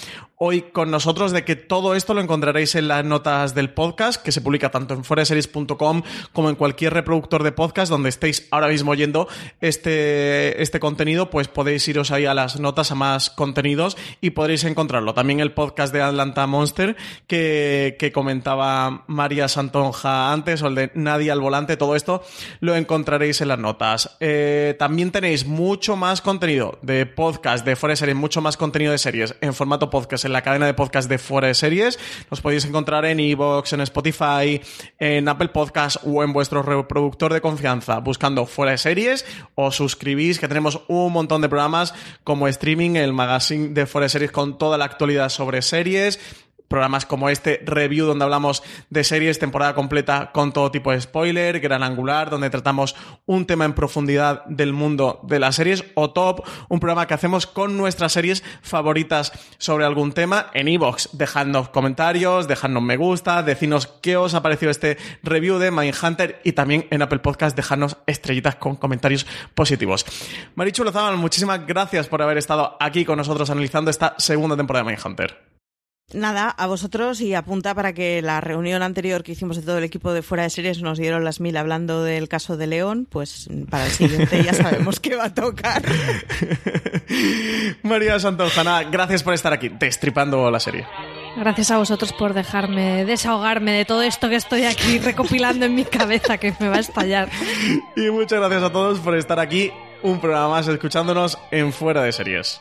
hoy con nosotros de que todo esto lo encontraréis en las notas del podcast, que se publica tanto en foreseries.com como en cualquier reproductor de podcast donde estéis ahora mismo oyendo este, este contenido, pues podéis iros ahí a las notas, a más contenidos y podréis encontrarlo. También el podcast de Atlanta Monster que, que comentaba María Santonja antes, o el de Nadie al Volante, todo esto lo encontraréis en las notas. Eh, también tenéis mucho más contenido de podcast, de Fuera Series, mucho más contenido de series en formato podcast en la cadena de podcast de Fuera de Series. Los podéis encontrar en Evox, en Spotify, en Apple Podcast o en vuestro reproductor de confianza buscando Fuera de Series o suscribís que tenemos un montón de programas como streaming, el magazine de Fuera de Series con toda la actualidad sobre series programas como este review donde hablamos de series, temporada completa con todo tipo de spoiler, gran angular, donde tratamos un tema en profundidad del mundo de las series, o top, un programa que hacemos con nuestras series favoritas sobre algún tema en iVoox. Dejadnos comentarios, dejadnos me gusta, decidnos qué os ha parecido este review de Mindhunter y también en Apple Podcast dejadnos estrellitas con comentarios positivos. Marichu Lozano, muchísimas gracias por haber estado aquí con nosotros analizando esta segunda temporada de Mindhunter. Nada, a vosotros y apunta para que la reunión anterior que hicimos de todo el equipo de fuera de series nos dieron las mil hablando del caso de León, pues para el siguiente ya sabemos qué va a tocar. María Santojana, gracias por estar aquí, destripando la serie. Gracias a vosotros por dejarme desahogarme de todo esto que estoy aquí recopilando en mi cabeza que me va a estallar. Y muchas gracias a todos por estar aquí, un programa más escuchándonos en Fuera de Series.